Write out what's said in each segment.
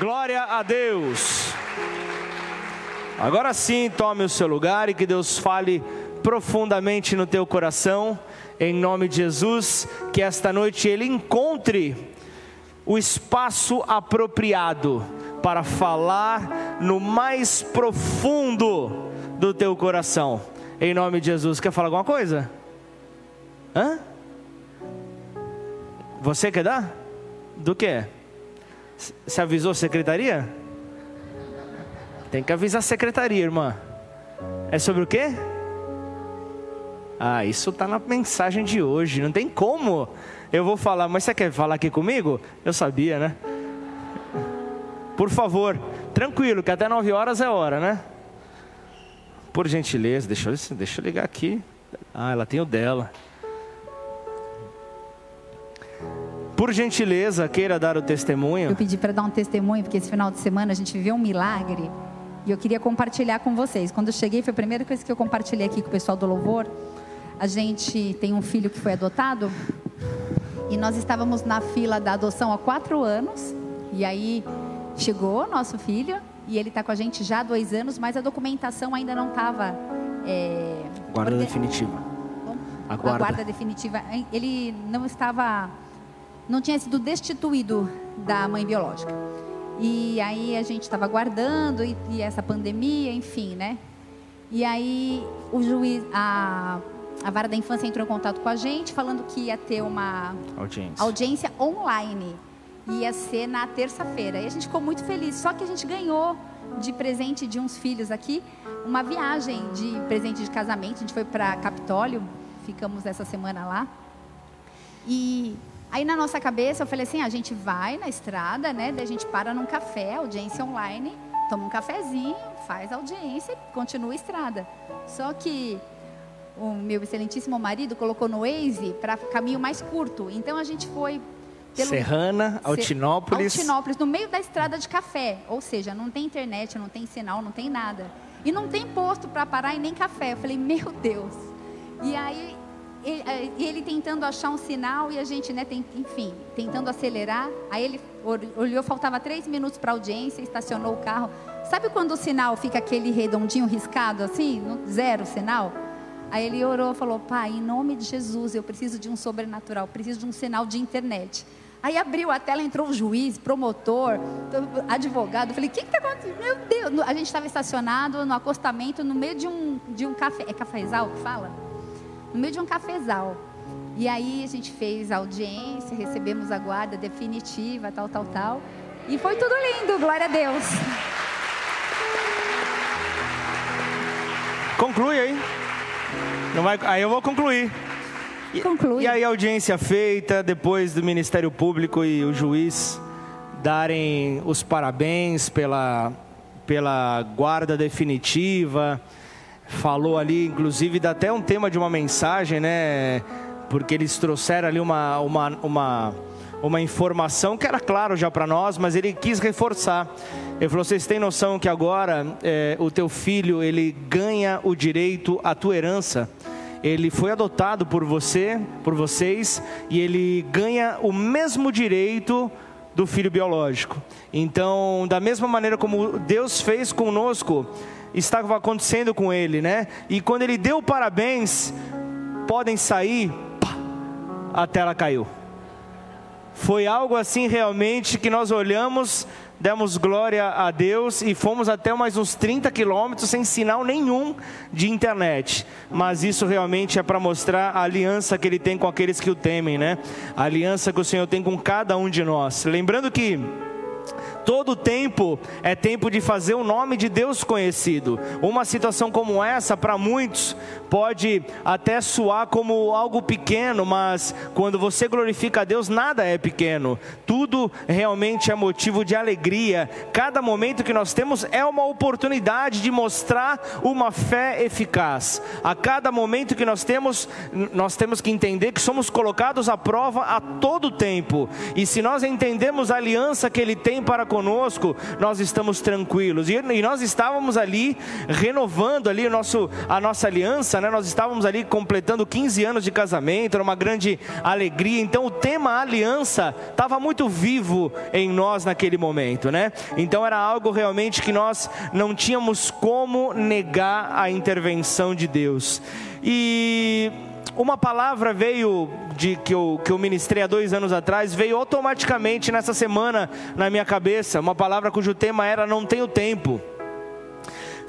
Glória a Deus. Agora sim, tome o seu lugar e que Deus fale profundamente no teu coração, em nome de Jesus, que esta noite Ele encontre o espaço apropriado para falar no mais profundo do teu coração, em nome de Jesus. Quer falar alguma coisa? Hã? Você quer dar? Do que? Você avisou a secretaria? Tem que avisar a secretaria, irmã. É sobre o quê? Ah, isso está na mensagem de hoje. Não tem como. Eu vou falar, mas você quer falar aqui comigo? Eu sabia, né? Por favor, tranquilo, que até 9 horas é hora, né? Por gentileza, deixa eu, deixa eu ligar aqui. Ah, ela tem o dela. Por gentileza, queira dar o testemunho. Eu pedi para dar um testemunho, porque esse final de semana a gente viveu um milagre. E eu queria compartilhar com vocês. Quando eu cheguei, foi a primeira coisa que eu compartilhei aqui com o pessoal do Louvor. A gente tem um filho que foi adotado. E nós estávamos na fila da adoção há quatro anos. E aí chegou nosso filho. E ele está com a gente já há dois anos, mas a documentação ainda não estava. É, guarda definitiva. A guarda. a guarda definitiva. Ele não estava. Não tinha sido destituído da mãe biológica. E aí a gente estava aguardando e, e, essa pandemia, enfim, né? E aí o juiz, a, a vara da infância entrou em contato com a gente, falando que ia ter uma audiência, audiência online. Ia ser na terça-feira. E a gente ficou muito feliz. Só que a gente ganhou de presente de uns filhos aqui uma viagem de presente de casamento. A gente foi para Capitólio, ficamos essa semana lá. E Aí na nossa cabeça eu falei assim, a gente vai na estrada, né? Daí a gente para num café, audiência online, toma um cafezinho, faz audiência e continua a estrada. Só que o meu excelentíssimo marido colocou no Waze para caminho mais curto. Então a gente foi pelo Serrana, Altinópolis. Altinópolis, no meio da estrada de café. Ou seja, não tem internet, não tem sinal, não tem nada. E não tem posto para parar e nem café. Eu falei, meu Deus. E aí é, e ele tentando achar um sinal e a gente, né, tem, enfim, tentando acelerar. Aí ele olhou, faltava três minutos para a audiência, estacionou o carro. Sabe quando o sinal fica aquele redondinho riscado assim, zero sinal? Aí ele orou, falou: Pai, em nome de Jesus, eu preciso de um sobrenatural, preciso de um sinal de internet. Aí abriu a tela, entrou o juiz, promotor, advogado. Eu falei: O que está acontecendo? Meu Deus! A gente estava estacionado no acostamento, no meio de um, de um café. É cafezal que fala? No meio de um cafezal. E aí a gente fez audiência, recebemos a guarda definitiva, tal, tal, tal. E foi tudo lindo, glória a Deus. Conclui aí. Não vai, aí eu vou concluir. Conclui. E aí a audiência feita, depois do Ministério Público e o juiz darem os parabéns pela, pela guarda definitiva falou ali, inclusive dá até um tema de uma mensagem, né? Porque eles trouxeram ali uma, uma, uma, uma informação que era claro já para nós, mas ele quis reforçar. Ele falou: vocês têm noção que agora é, o teu filho ele ganha o direito à tua herança? Ele foi adotado por você, por vocês, e ele ganha o mesmo direito do filho biológico. Então, da mesma maneira como Deus fez conosco, estava acontecendo com ele, né? E quando ele deu parabéns, podem sair, pá, a tela caiu. Foi algo assim realmente que nós olhamos, demos glória a Deus e fomos até mais uns 30 quilômetros sem sinal nenhum de internet. Mas isso realmente é para mostrar a aliança que Ele tem com aqueles que o temem, né? A aliança que o Senhor tem com cada um de nós. Lembrando que Todo tempo é tempo de fazer o nome de Deus conhecido. Uma situação como essa, para muitos, pode até soar como algo pequeno, mas quando você glorifica a Deus, nada é pequeno. Tudo realmente é motivo de alegria. Cada momento que nós temos é uma oportunidade de mostrar uma fé eficaz. A cada momento que nós temos, nós temos que entender que somos colocados à prova a todo tempo. E se nós entendemos a aliança que Ele tem para conosco, conosco, nós estamos tranquilos. E, e nós estávamos ali renovando ali o nosso, a nossa aliança, né? nós estávamos ali completando 15 anos de casamento, era uma grande alegria. Então o tema aliança estava muito vivo em nós naquele momento, né? Então era algo realmente que nós não tínhamos como negar a intervenção de Deus. E uma palavra veio de que eu, que eu ministrei há dois anos atrás, veio automaticamente nessa semana na minha cabeça. Uma palavra cujo tema era Não Tenho Tempo.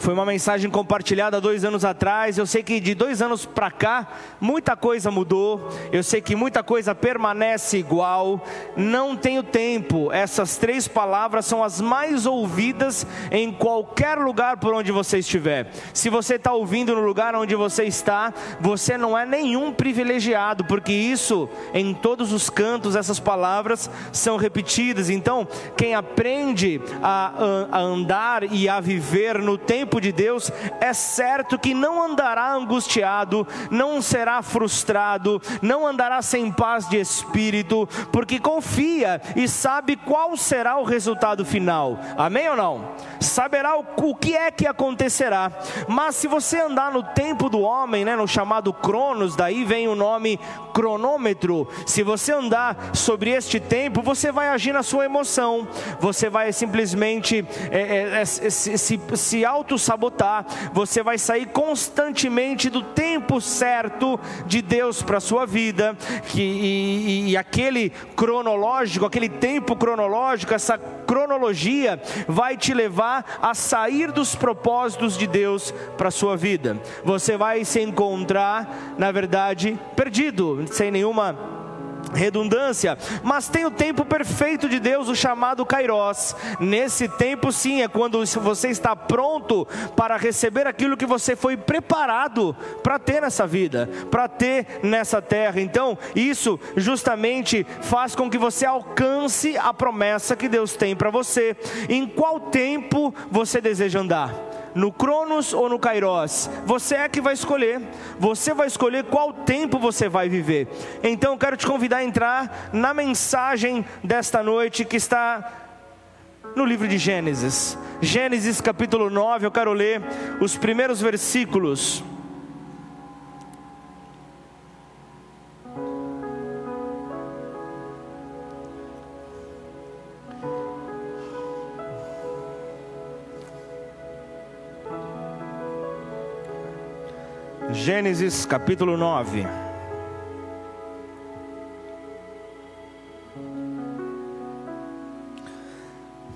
Foi uma mensagem compartilhada dois anos atrás. Eu sei que de dois anos para cá, muita coisa mudou. Eu sei que muita coisa permanece igual. Não tenho tempo. Essas três palavras são as mais ouvidas em qualquer lugar por onde você estiver. Se você está ouvindo no lugar onde você está, você não é nenhum privilegiado, porque isso, em todos os cantos, essas palavras são repetidas. Então, quem aprende a, a andar e a viver no tempo, tempo de Deus, é certo que não andará angustiado, não será frustrado, não andará sem paz de espírito, porque confia e sabe qual será o resultado final. Amém ou não? Saberá o, que é que acontecerá. Mas se você andar no tempo do homem, né, no chamado Cronos, daí vem o nome cronômetro. Se você andar sobre este tempo, você vai agir na sua emoção, você vai simplesmente é, é, é, se, se, se auto sabotar, você vai sair constantemente do tempo certo de Deus para a sua vida, que, e, e aquele cronológico, aquele tempo cronológico, essa cronologia vai te levar a sair dos propósitos de Deus para a sua vida. Você vai se encontrar, na verdade, perdido, sem nenhuma redundância, mas tem o tempo perfeito de Deus, o chamado Kairos. Nesse tempo, sim, é quando você está pronto para receber aquilo que você foi preparado para ter nessa vida, para ter nessa terra. Então, isso justamente faz com que você alcance a promessa que Deus tem para você. Em qual tempo você deseja andar? No Cronos ou no Kairos? Você é que vai escolher. Você vai escolher qual tempo você vai viver. Então, quero te convidar a entrar na mensagem desta noite que está no livro de Gênesis. Gênesis capítulo 9, eu quero ler os primeiros versículos. Gênesis capítulo 9. A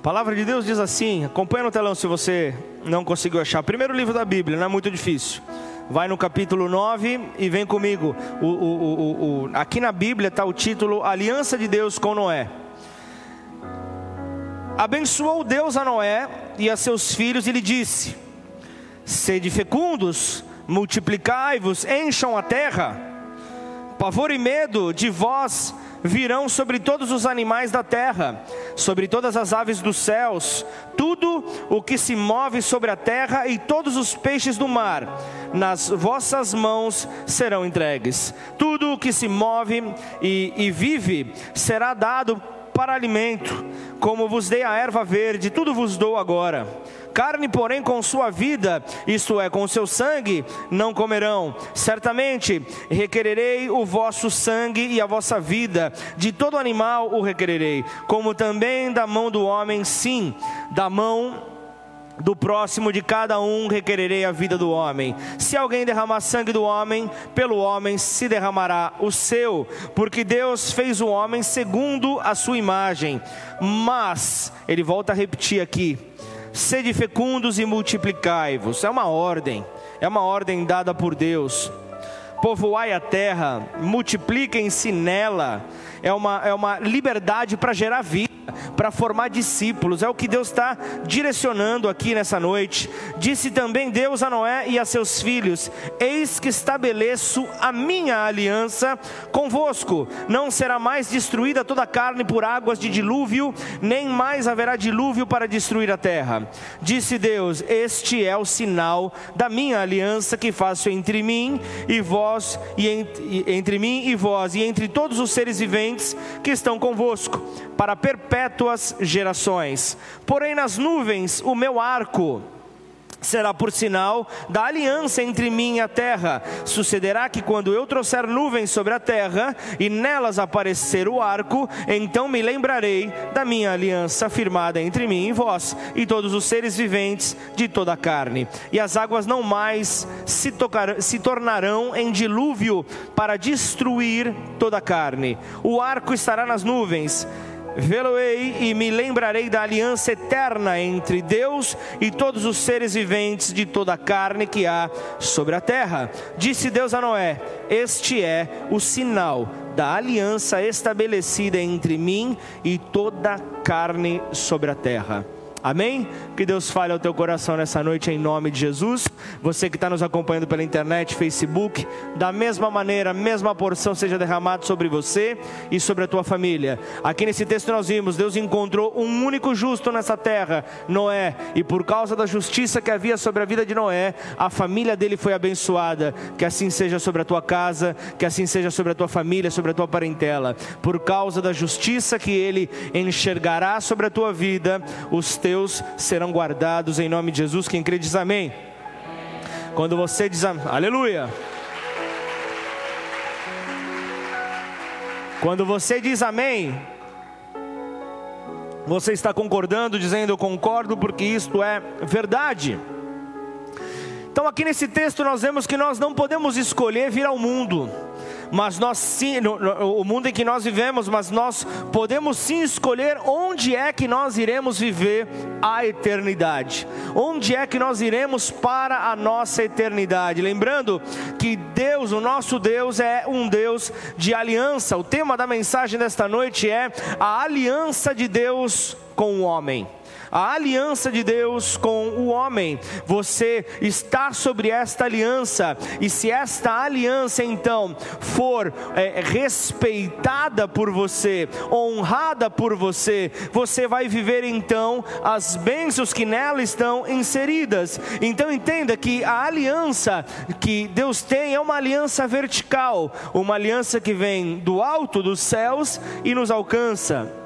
palavra de Deus diz assim: acompanha no telão se você não conseguiu achar. Primeiro livro da Bíblia, não é muito difícil. Vai no capítulo 9 e vem comigo. O, o, o, aqui na Bíblia está o título Aliança de Deus com Noé. Abençoou Deus a Noé e a seus filhos e lhe disse: Sede fecundos multiplicai-vos, encham a terra. Pavor e medo de vós virão sobre todos os animais da terra, sobre todas as aves dos céus, tudo o que se move sobre a terra e todos os peixes do mar, nas vossas mãos serão entregues. Tudo o que se move e, e vive será dado para alimento, como vos dei a erva verde, tudo vos dou agora Carne, porém, com sua vida, isto é, com seu sangue, não comerão. Certamente requererei o vosso sangue e a vossa vida, de todo animal o requererei, como também da mão do homem, sim, da mão do próximo de cada um requererei a vida do homem. Se alguém derramar sangue do homem, pelo homem se derramará o seu, porque Deus fez o homem segundo a sua imagem. Mas, ele volta a repetir aqui, sede fecundos e multiplicai-vos. É uma ordem, é uma ordem dada por Deus. Povoai a terra, multipliquem-se nela. É uma, é uma liberdade para gerar vida para formar discípulos. É o que Deus está direcionando aqui nessa noite. Disse também Deus a Noé e a seus filhos: Eis que estabeleço a minha aliança convosco. Não será mais destruída toda a carne por águas de dilúvio, nem mais haverá dilúvio para destruir a terra. Disse Deus: Este é o sinal da minha aliança que faço entre mim e vós, e entre, entre mim e vós, e entre todos os seres viventes que estão convosco, para perpétuas gerações. Porém, nas nuvens, o meu arco será por sinal da aliança entre mim e a terra. Sucederá que quando eu trouxer nuvens sobre a terra e nelas aparecer o arco, então me lembrarei da minha aliança firmada entre mim e vós e todos os seres viventes de toda a carne. E as águas não mais se, tocar, se tornarão em dilúvio para destruir toda a carne. O arco estará nas nuvens Vê-lo-ei e me lembrarei da aliança eterna entre Deus e todos os seres viventes de toda a carne que há sobre a terra. Disse Deus a Noé: Este é o sinal da aliança estabelecida entre mim e toda a carne sobre a terra. Amém? Que Deus fale ao teu coração nessa noite em nome de Jesus. Você que está nos acompanhando pela internet, Facebook, da mesma maneira, a mesma porção seja derramada sobre você e sobre a tua família. Aqui nesse texto nós vimos, Deus encontrou um único justo nessa terra, Noé, e por causa da justiça que havia sobre a vida de Noé, a família dele foi abençoada. Que assim seja sobre a tua casa, que assim seja sobre a tua família, sobre a tua parentela. Por causa da justiça que ele enxergará sobre a tua vida, os teus Deus serão guardados em nome de Jesus. Quem crê diz amém. Quando você diz amém, aleluia. Quando você diz amém, você está concordando, dizendo eu concordo, porque isto é verdade. Então, aqui nesse texto, nós vemos que nós não podemos escolher vir ao mundo mas nós sim, no, no, o mundo em que nós vivemos, mas nós podemos sim escolher onde é que nós iremos viver a eternidade. Onde é que nós iremos para a nossa eternidade? Lembrando que Deus, o nosso Deus, é um Deus de aliança. O tema da mensagem desta noite é a aliança de Deus com o homem a aliança de Deus com o homem. Você está sobre esta aliança, e se esta aliança então for é, respeitada por você, honrada por você, você vai viver então as bênçãos que nela estão inseridas. Então entenda que a aliança que Deus tem é uma aliança vertical, uma aliança que vem do alto dos céus e nos alcança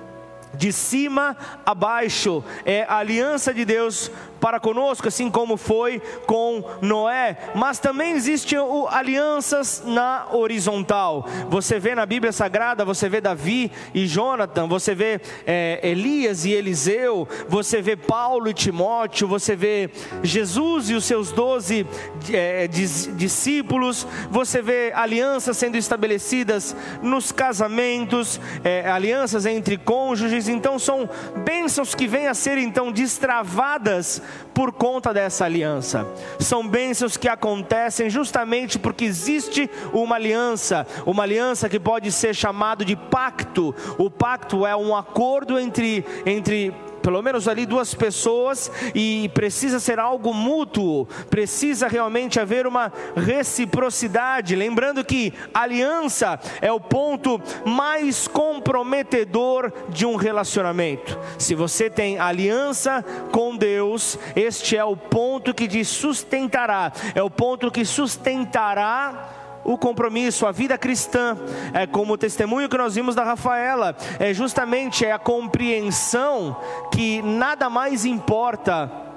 de cima a baixo, é a aliança de Deus para conosco, assim como foi com Noé, mas também existem alianças na horizontal. Você vê na Bíblia Sagrada, você vê Davi e Jonathan, você vê é, Elias e Eliseu, você vê Paulo e Timóteo, você vê Jesus e os seus doze é, discípulos, você vê alianças sendo estabelecidas nos casamentos, é, alianças entre cônjuges, então são bênçãos que vêm a ser então destravadas por conta dessa aliança. São bênçãos que acontecem justamente porque existe uma aliança, uma aliança que pode ser chamado de pacto. O pacto é um acordo entre entre pelo menos ali duas pessoas, e precisa ser algo mútuo, precisa realmente haver uma reciprocidade. Lembrando que aliança é o ponto mais comprometedor de um relacionamento. Se você tem aliança com Deus, este é o ponto que te sustentará, é o ponto que sustentará o compromisso, a vida cristã, é como o testemunho que nós vimos da Rafaela, é justamente é a compreensão que nada mais importa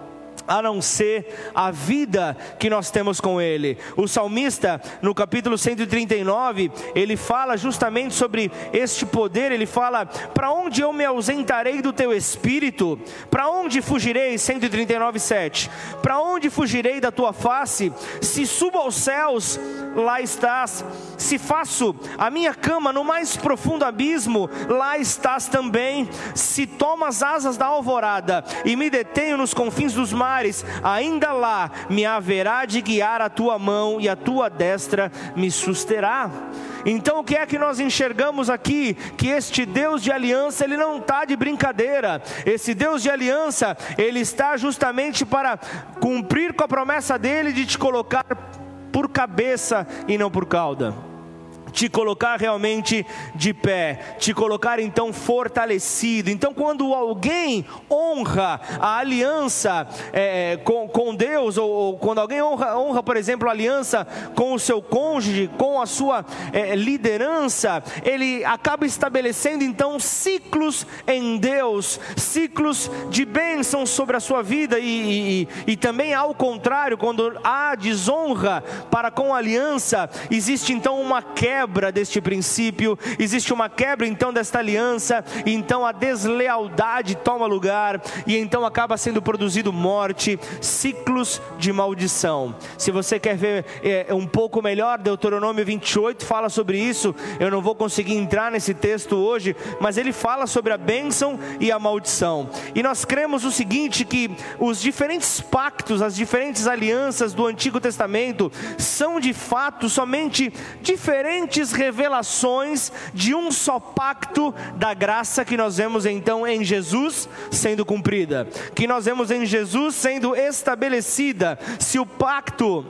a não ser a vida que nós temos com Ele. O salmista, no capítulo 139, ele fala justamente sobre este poder. Ele fala: Para onde eu me ausentarei do teu espírito? Para onde fugirei? 139, 7. Para onde fugirei da tua face? Se subo aos céus, lá estás. Se faço a minha cama no mais profundo abismo, lá estás também. Se tomo as asas da alvorada e me detenho nos confins dos mares, ainda lá me haverá de guiar a tua mão e a tua destra me susterá. Então o que é que nós enxergamos aqui? Que este Deus de aliança, ele não está de brincadeira. Esse Deus de aliança, ele está justamente para cumprir com a promessa dele de te colocar por cabeça e não por cauda te colocar realmente de pé, te colocar então fortalecido. Então, quando alguém honra a aliança é, com, com Deus, ou, ou, quando alguém honra, honra, por exemplo, a aliança com o seu cônjuge, com a sua é, liderança, ele acaba estabelecendo então ciclos em Deus, ciclos de bênção sobre a sua vida, e, e, e também ao contrário, quando há desonra para com a aliança, existe então uma queda quebra deste princípio, existe uma quebra então desta aliança, e então a deslealdade toma lugar, e então acaba sendo produzido morte, ciclos de maldição. Se você quer ver é, um pouco melhor, Deuteronômio 28 fala sobre isso. Eu não vou conseguir entrar nesse texto hoje, mas ele fala sobre a bênção e a maldição. E nós cremos o seguinte: que os diferentes pactos, as diferentes alianças do Antigo Testamento são de fato somente diferentes diferentes revelações de um só pacto da graça que nós vemos então em Jesus sendo cumprida, que nós vemos em Jesus sendo estabelecida. Se o pacto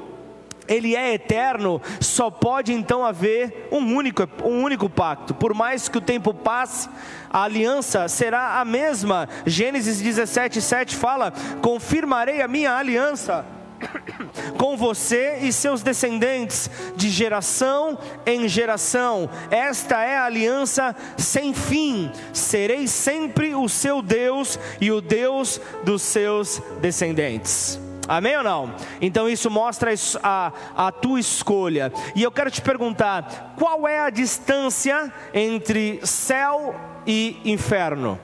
ele é eterno, só pode então haver um único, um único pacto. Por mais que o tempo passe, a aliança será a mesma. Gênesis 17, 7 fala: Confirmarei a minha aliança com você e seus descendentes, de geração em geração. Esta é a aliança sem fim. Serei sempre o seu Deus e o Deus dos seus descendentes. Amém ou não? Então isso mostra a, a tua escolha. E eu quero te perguntar: qual é a distância entre céu e inferno?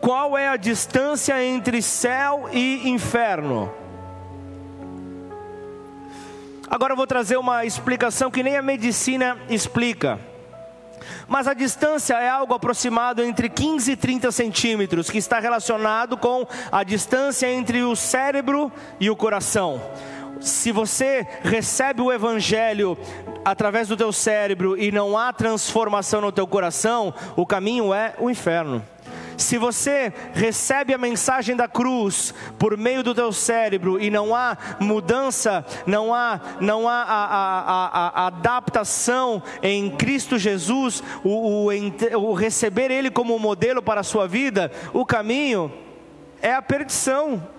Qual é a distância entre céu e inferno? Agora eu vou trazer uma explicação que nem a medicina explica. Mas a distância é algo aproximado entre 15 e 30 centímetros, que está relacionado com a distância entre o cérebro e o coração. Se você recebe o evangelho através do teu cérebro e não há transformação no teu coração, o caminho é o inferno. Se você recebe a mensagem da cruz por meio do teu cérebro e não há mudança, não há, não há a, a, a, a adaptação em Cristo Jesus, o, o, o receber Ele como modelo para a sua vida, o caminho é a perdição.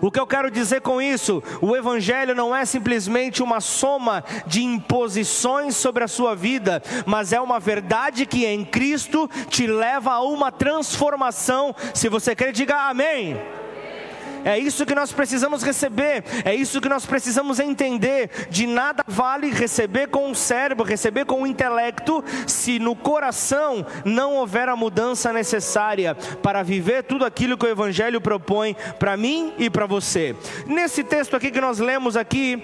O que eu quero dizer com isso? O Evangelho não é simplesmente uma soma de imposições sobre a sua vida, mas é uma verdade que em Cristo te leva a uma transformação. Se você quer, diga amém. É isso que nós precisamos receber, é isso que nós precisamos entender. De nada vale receber com o cérebro, receber com o intelecto, se no coração não houver a mudança necessária para viver tudo aquilo que o Evangelho propõe para mim e para você. Nesse texto aqui que nós lemos aqui,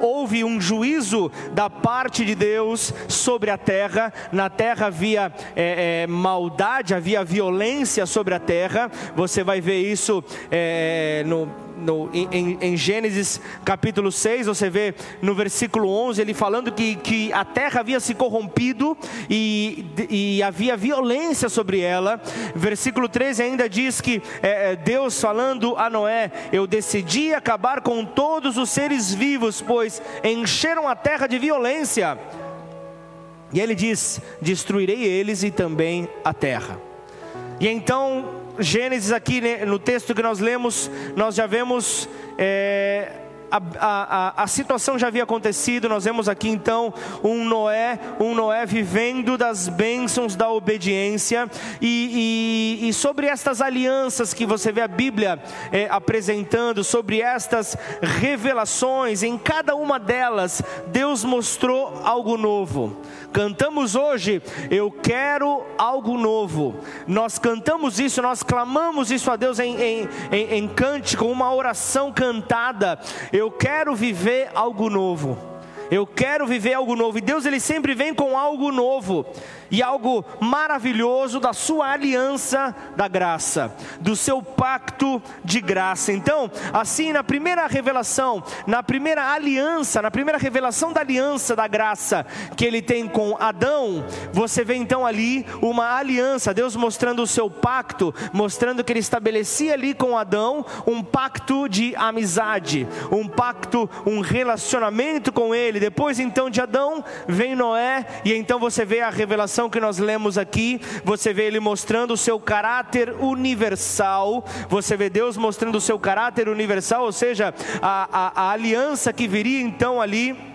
houve um juízo da parte de Deus sobre a terra. Na terra havia é, é, maldade, havia violência sobre a terra. Você vai ver isso. É, é, no, no, em, em, Gênesis capítulo 6, você vê no versículo 11, ele falando que, que a terra havia se corrompido e, e havia violência sobre ela. Versículo 13 ainda diz que é, é, Deus falando a Noé: Eu decidi acabar com todos os seres vivos, pois encheram a terra de violência. E ele diz: Destruirei eles e também a terra. E então Gênesis, aqui né, no texto que nós lemos, nós já vemos. É, a, a, a, situação já havia acontecido, nós vemos aqui então um Noé, um Noé vivendo das bênçãos da obediência, e, e, e sobre estas alianças que você vê a Bíblia é, apresentando, sobre estas revelações, em cada uma delas, Deus mostrou algo novo. Cantamos hoje, eu quero algo novo. Nós cantamos isso, nós clamamos isso a Deus em, em, em, em cântico, uma oração cantada. Eu quero viver algo novo. Eu quero viver algo novo. E Deus ele sempre vem com algo novo e algo maravilhoso da sua aliança da graça, do seu pacto de graça. Então, assim, na primeira revelação, na primeira aliança, na primeira revelação da aliança da graça que ele tem com Adão, você vê então ali uma aliança, Deus mostrando o seu pacto, mostrando que ele estabelecia ali com Adão um pacto de amizade, um pacto, um relacionamento com ele. Depois então de Adão vem Noé, e então você vê a revelação que nós lemos aqui, você vê ele mostrando o seu caráter universal, você vê Deus mostrando o seu caráter universal, ou seja, a, a, a aliança que viria então ali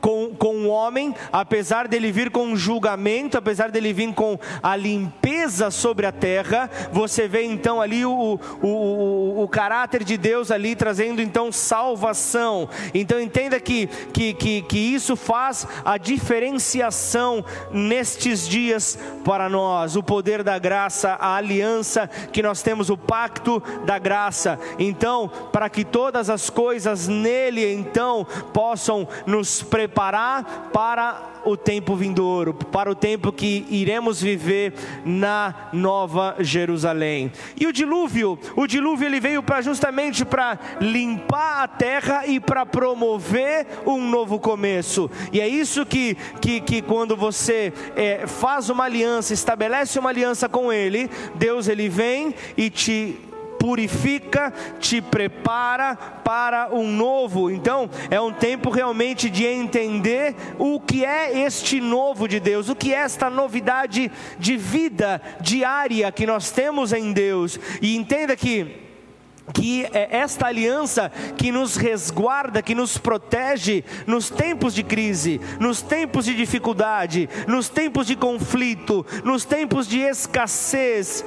com, com homem, apesar dele vir com julgamento, apesar dele vir com a limpeza sobre a terra, você vê então ali o, o, o, o caráter de Deus ali trazendo então salvação. Então entenda que, que, que, que isso faz a diferenciação nestes dias para nós, o poder da graça, a aliança que nós temos, o pacto da graça. Então, para que todas as coisas nele então possam nos preparar para o tempo vindouro, para o tempo que iremos viver na Nova Jerusalém. E o dilúvio, o dilúvio ele veio para justamente para limpar a terra e para promover um novo começo. E é isso que, que, que quando você é, faz uma aliança, estabelece uma aliança com Ele, Deus ele vem e te purifica, te prepara para um novo. Então, é um tempo realmente de entender o que é este novo de Deus, o que é esta novidade de vida diária que nós temos em Deus. E entenda que que é esta aliança que nos resguarda, que nos protege nos tempos de crise, nos tempos de dificuldade, nos tempos de conflito, nos tempos de escassez,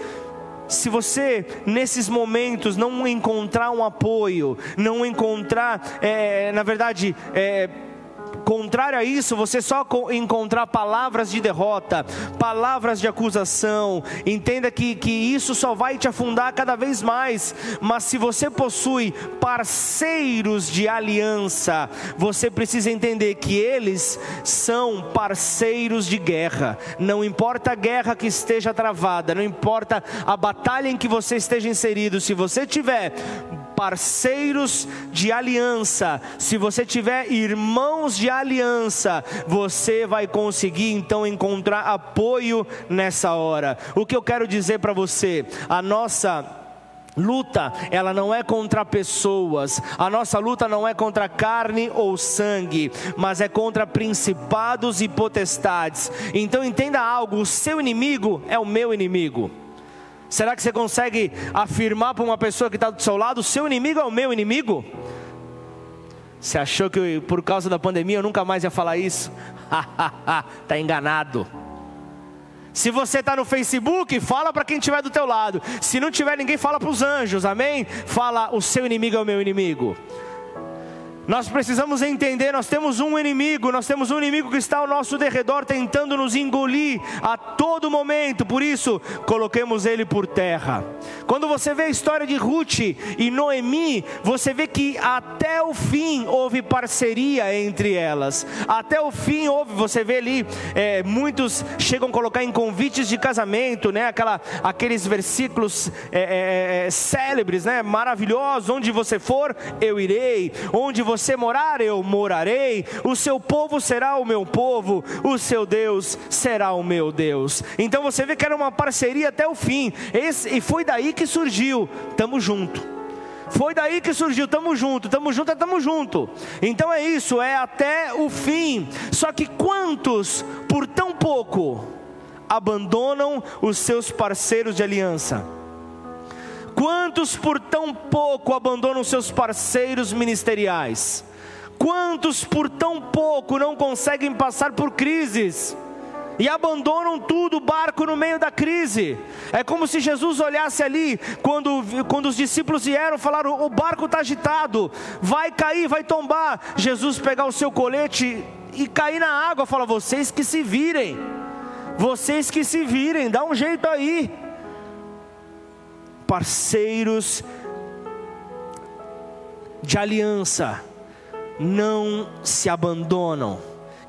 se você nesses momentos não encontrar um apoio, não encontrar, é, na verdade, é, Contrário a isso, você só encontrar palavras de derrota, palavras de acusação. Entenda que, que isso só vai te afundar cada vez mais. Mas se você possui parceiros de aliança, você precisa entender que eles são parceiros de guerra. Não importa a guerra que esteja travada, não importa a batalha em que você esteja inserido, se você tiver parceiros de aliança, se você tiver irmãos de aliança, você vai conseguir então encontrar apoio nessa hora. O que eu quero dizer para você, a nossa Luta, ela não é contra pessoas, a nossa luta não é contra carne ou sangue, mas é contra principados e potestades. Então entenda algo: o seu inimigo é o meu inimigo. Será que você consegue afirmar para uma pessoa que está do seu lado: seu inimigo é o meu inimigo? Você achou que por causa da pandemia eu nunca mais ia falar isso? Está enganado. Se você está no Facebook, fala para quem estiver do teu lado. Se não tiver ninguém, fala para os anjos, amém? Fala, o seu inimigo é o meu inimigo. Nós precisamos entender, nós temos um inimigo, nós temos um inimigo que está ao nosso derredor tentando nos engolir a todo momento, por isso, coloquemos ele por terra. Quando você vê a história de Ruth e Noemi, você vê que até o fim houve parceria entre elas, até o fim houve, você vê ali, é, muitos chegam a colocar em convites de casamento, né? Aquela, aqueles versículos é, é, é célebres, né? maravilhosos, onde você for, eu irei, onde você você morar, eu morarei, o seu povo será o meu povo, o seu Deus será o meu Deus. Então você vê que era uma parceria até o fim, Esse, e foi daí que surgiu, tamo junto. Foi daí que surgiu, tamo junto, tamo junto, é tamo junto. Então é isso, é até o fim. Só que quantos, por tão pouco, abandonam os seus parceiros de aliança? Quantos por tão pouco abandonam seus parceiros ministeriais? Quantos por tão pouco não conseguem passar por crises? e abandonam tudo, o barco no meio da crise. É como se Jesus olhasse ali, quando, quando os discípulos vieram, falaram: o barco está agitado, vai cair, vai tombar. Jesus pegar o seu colete e cair na água, fala: vocês que se virem, vocês que se virem, dá um jeito aí parceiros de aliança não se abandonam,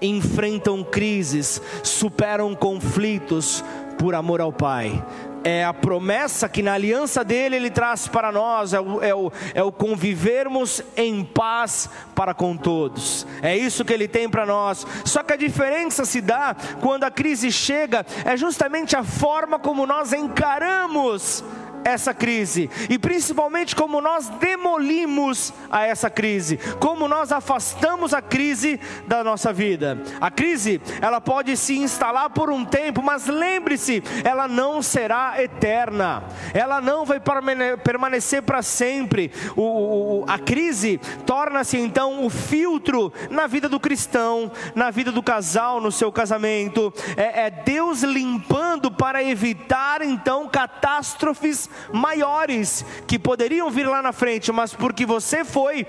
enfrentam crises, superam conflitos por amor ao Pai. É a promessa que na aliança dele ele traz para nós, é o, é, o, é o convivermos em paz para com todos. É isso que ele tem para nós. Só que a diferença se dá quando a crise chega, é justamente a forma como nós encaramos essa crise e principalmente como nós demolimos a essa crise, como nós afastamos a crise da nossa vida. A crise, ela pode se instalar por um tempo, mas lembre-se, ela não será eterna. Ela não vai permanecer para sempre. O, o, a crise torna-se então o filtro na vida do cristão, na vida do casal, no seu casamento. É, é Deus limpando para evitar então catástrofes maiores que poderiam vir lá na frente, mas porque você foi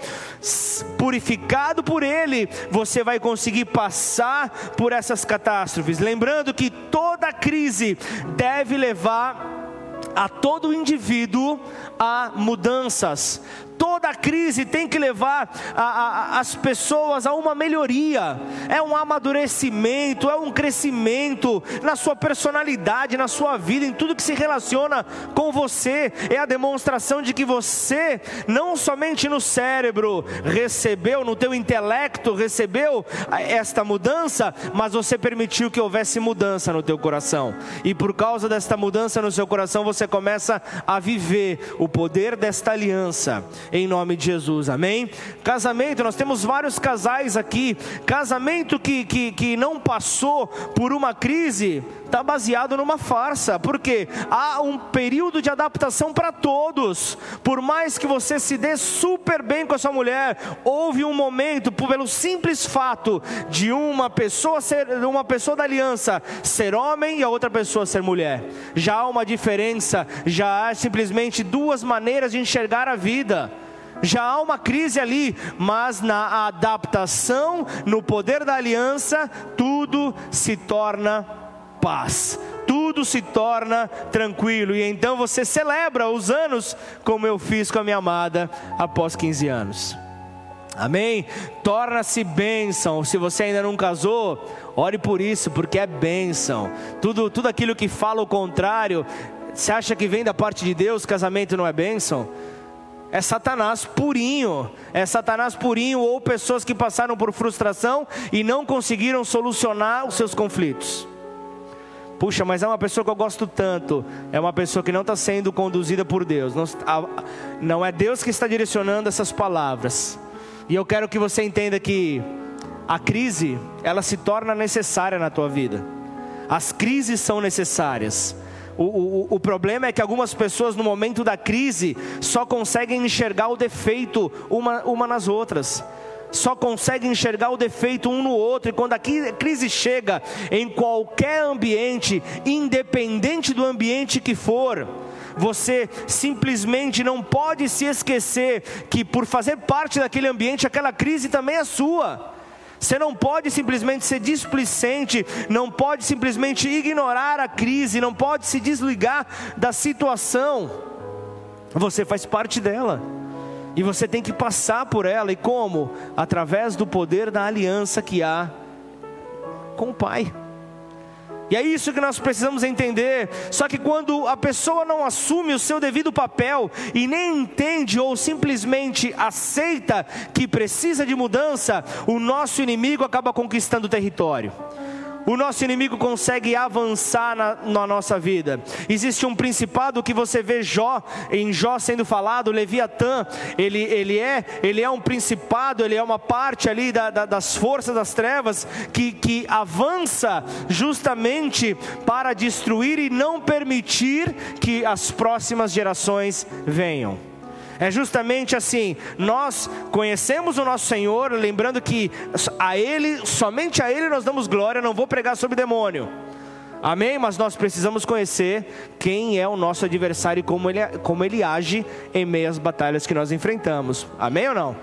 purificado por Ele, você vai conseguir passar por essas catástrofes. Lembrando que toda crise deve levar a todo indivíduo a mudanças. Toda crise tem que levar a, a, as pessoas a uma melhoria, é um amadurecimento, é um crescimento na sua personalidade, na sua vida, em tudo que se relaciona com você. É a demonstração de que você, não somente no cérebro, recebeu, no teu intelecto, recebeu esta mudança, mas você permitiu que houvesse mudança no teu coração. E por causa desta mudança no seu coração, você começa a viver o poder desta aliança em nome de Jesus, amém? Casamento, nós temos vários casais aqui. Casamento que, que, que não passou por uma crise, está baseado numa farsa, porque há um período de adaptação para todos. Por mais que você se dê super bem com a sua mulher, houve um momento, pelo simples fato de uma pessoa ser uma pessoa da aliança ser homem e a outra pessoa ser mulher. Já há uma diferença, já há simplesmente duas maneiras de enxergar a vida já há uma crise ali, mas na adaptação, no poder da aliança, tudo se torna paz, tudo se torna tranquilo, e então você celebra os anos, como eu fiz com a minha amada após 15 anos. Amém? Torna-se bênção. Se você ainda não casou, ore por isso, porque é bênção. Tudo, tudo aquilo que fala o contrário, você acha que vem da parte de Deus, casamento não é bênção? é Satanás purinho, é Satanás purinho ou pessoas que passaram por frustração e não conseguiram solucionar os seus conflitos. Puxa, mas é uma pessoa que eu gosto tanto, é uma pessoa que não está sendo conduzida por Deus, não, não é Deus que está direcionando essas palavras. E eu quero que você entenda que a crise, ela se torna necessária na tua vida. As crises são necessárias. O, o, o, problema é que algumas pessoas, no momento da crise, só conseguem enxergar o defeito uma, uma nas outras. Só conseguem enxergar o defeito um no outro, e quando a crise chega em qualquer ambiente, independente do ambiente que for, você simplesmente não pode se esquecer que, por fazer parte daquele ambiente, aquela crise também é sua. Você não pode simplesmente ser displicente, não pode simplesmente ignorar a crise, não pode se desligar da situação. Você faz parte dela. E você tem que passar por ela. E como? Através do poder da aliança que há com o Pai. E é isso que nós precisamos entender. Só que quando a pessoa não assume o seu devido papel e nem entende ou simplesmente aceita que precisa de mudança, o nosso inimigo acaba conquistando o território o nosso inimigo consegue avançar na, na, nossa vida. Existe um principado que você vê Jó, em Jó sendo falado, Leviatã, ele, ele, é, ele é um principado, ele é uma parte ali da, da, das forças das trevas que, que avança justamente para destruir e não permitir que as próximas gerações venham. É justamente assim, nós conhecemos o nosso Senhor, lembrando que a Ele, somente a Ele nós damos glória, não vou pregar sobre demônio. Amém? Mas nós precisamos conhecer quem é o nosso adversário e como ele, como ele age em meio às batalhas que nós enfrentamos. Amém ou não?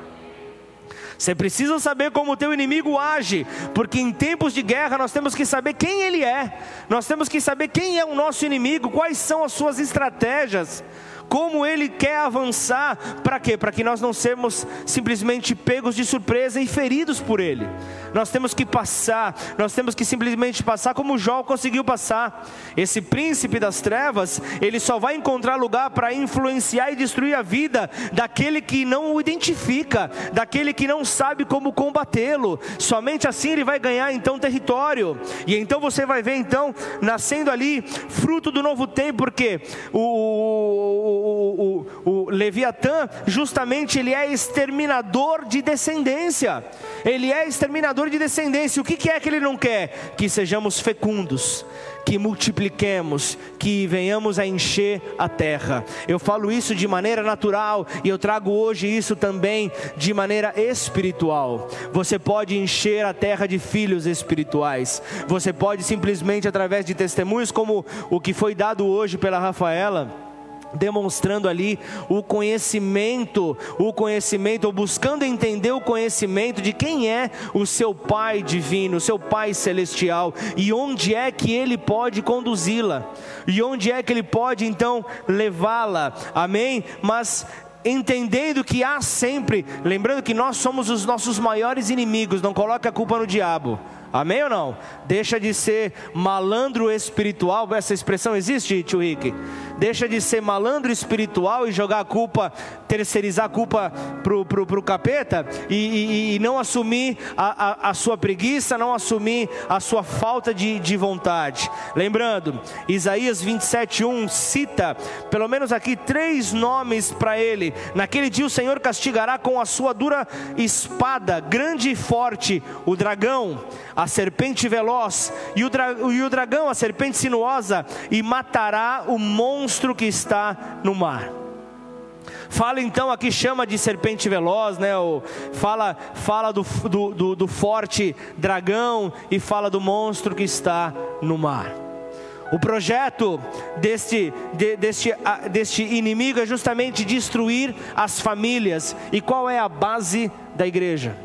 Você precisa saber como o teu inimigo age, porque em tempos de guerra nós temos que saber quem ele é. Nós temos que saber quem é o nosso inimigo, quais são as suas estratégias. Como Ele quer avançar, para quê? Para que nós não sejamos simplesmente pegos de surpresa e feridos por Ele. Nós temos que passar, nós temos que simplesmente passar como Jó conseguiu passar. Esse príncipe das trevas, ele só vai encontrar lugar para influenciar e destruir a vida daquele que não o identifica, daquele que não sabe como combatê-lo. Somente assim ele vai ganhar então território. E então você vai ver então nascendo ali fruto do novo tempo, porque o o, o, Leviatã, justamente ele é exterminador de descendência. Ele é exterminador de descendência. O que, que é que ele não quer? Que sejamos fecundos que multipliquemos, que venhamos a encher a terra. Eu falo isso de maneira natural e eu trago hoje isso também de maneira espiritual. Você pode encher a terra de filhos espirituais. Você pode simplesmente através de testemunhos como o que foi dado hoje pela Rafaela demonstrando ali o conhecimento, o conhecimento, ou buscando entender o conhecimento de quem é o seu Pai divino, o seu Pai celestial, e onde é que ele pode conduzi-la, e onde é que ele pode então levá-la, amém? Mas entendendo que há sempre, lembrando que nós somos os nossos maiores inimigos, não coloque a culpa no diabo. Amém ou não? Deixa de ser malandro espiritual. Essa expressão existe, tio Rick? Deixa de ser malandro espiritual e jogar a culpa, terceirizar a culpa pro, pro, pro capeta e, e, e não assumir a, a, a, sua preguiça, não assumir a sua falta de, de vontade. Lembrando, Isaías 27:1 cita pelo menos aqui três nomes para ele. Naquele dia o Senhor castigará com a sua dura espada, grande e forte, o dragão serpente veloz, e o, e o dragão, a serpente sinuosa, e matará o monstro que está no mar. Fala então aqui, chama de serpente veloz, né? Ou fala fala do, do, do, do forte dragão e fala do monstro que está no mar. O projeto deste, de, deste, deste inimigo é justamente destruir as famílias. E qual é a base da igreja?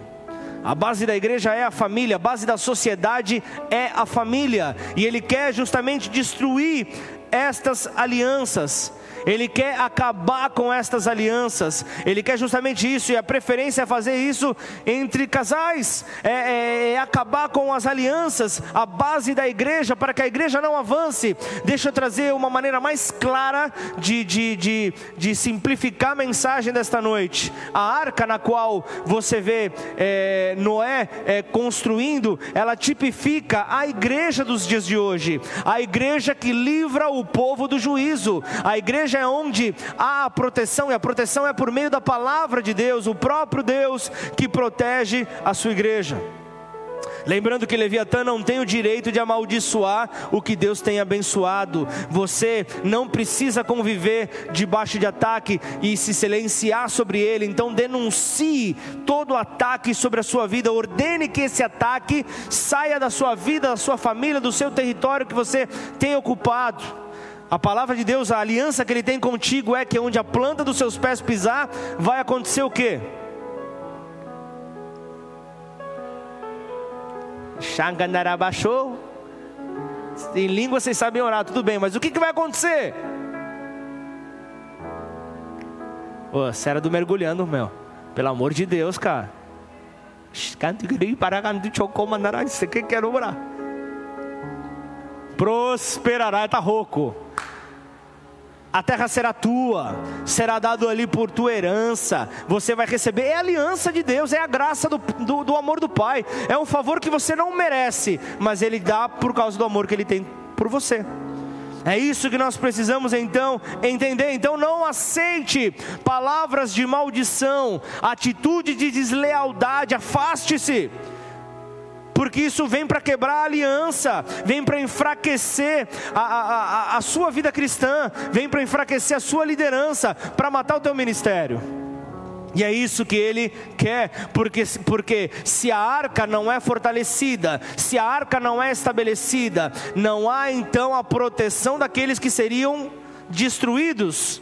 A base da igreja é a família, a base da sociedade é a família, e ele quer justamente destruir estas alianças ele quer acabar com estas alianças, ele quer justamente isso, e a preferência é fazer isso entre casais, é, é, é acabar com as alianças, a base da igreja, para que a igreja não avance. Deixa eu trazer uma maneira mais clara de, de, de, de simplificar a mensagem desta noite. A arca na qual você vê é, Noé é, construindo, ela tipifica a igreja dos dias de hoje, a igreja que livra o povo do juízo, a igreja é onde há a proteção, e a proteção é por meio da palavra de Deus, o próprio Deus que protege a sua igreja. Lembrando que Leviatã não tem o direito de amaldiçoar o que Deus tem abençoado. Você não precisa conviver debaixo de ataque e se silenciar sobre ele. Então denuncie todo ataque sobre a sua vida. Ordene que esse ataque saia da sua vida, da sua família, do seu território que você tem ocupado. A palavra de Deus, a aliança que Ele tem contigo é que onde a planta dos seus pés pisar, vai acontecer o quê? Xanganarabachou. Em língua vocês sabem orar, tudo bem, mas o que, que vai acontecer? Ô, você era do mergulhando, meu. Pelo amor de Deus, cara. Você que quer orar? Prosperará, está rouco a terra será tua, será dado ali por tua herança, você vai receber, é aliança de Deus, é a graça do, do, do, amor do Pai, é um favor que você não merece, mas Ele dá por causa do amor que Ele tem por você. É isso que nós precisamos então entender. Então não aceite palavras de maldição, atitude de deslealdade, afaste-se porque isso vem para quebrar a aliança, vem para enfraquecer a, a, a, a sua vida cristã, vem para enfraquecer a sua liderança, para matar o teu ministério. E é isso que ele quer, porque, porque se a arca não é fortalecida, se a arca não é estabelecida, não há então a proteção daqueles que seriam destruídos.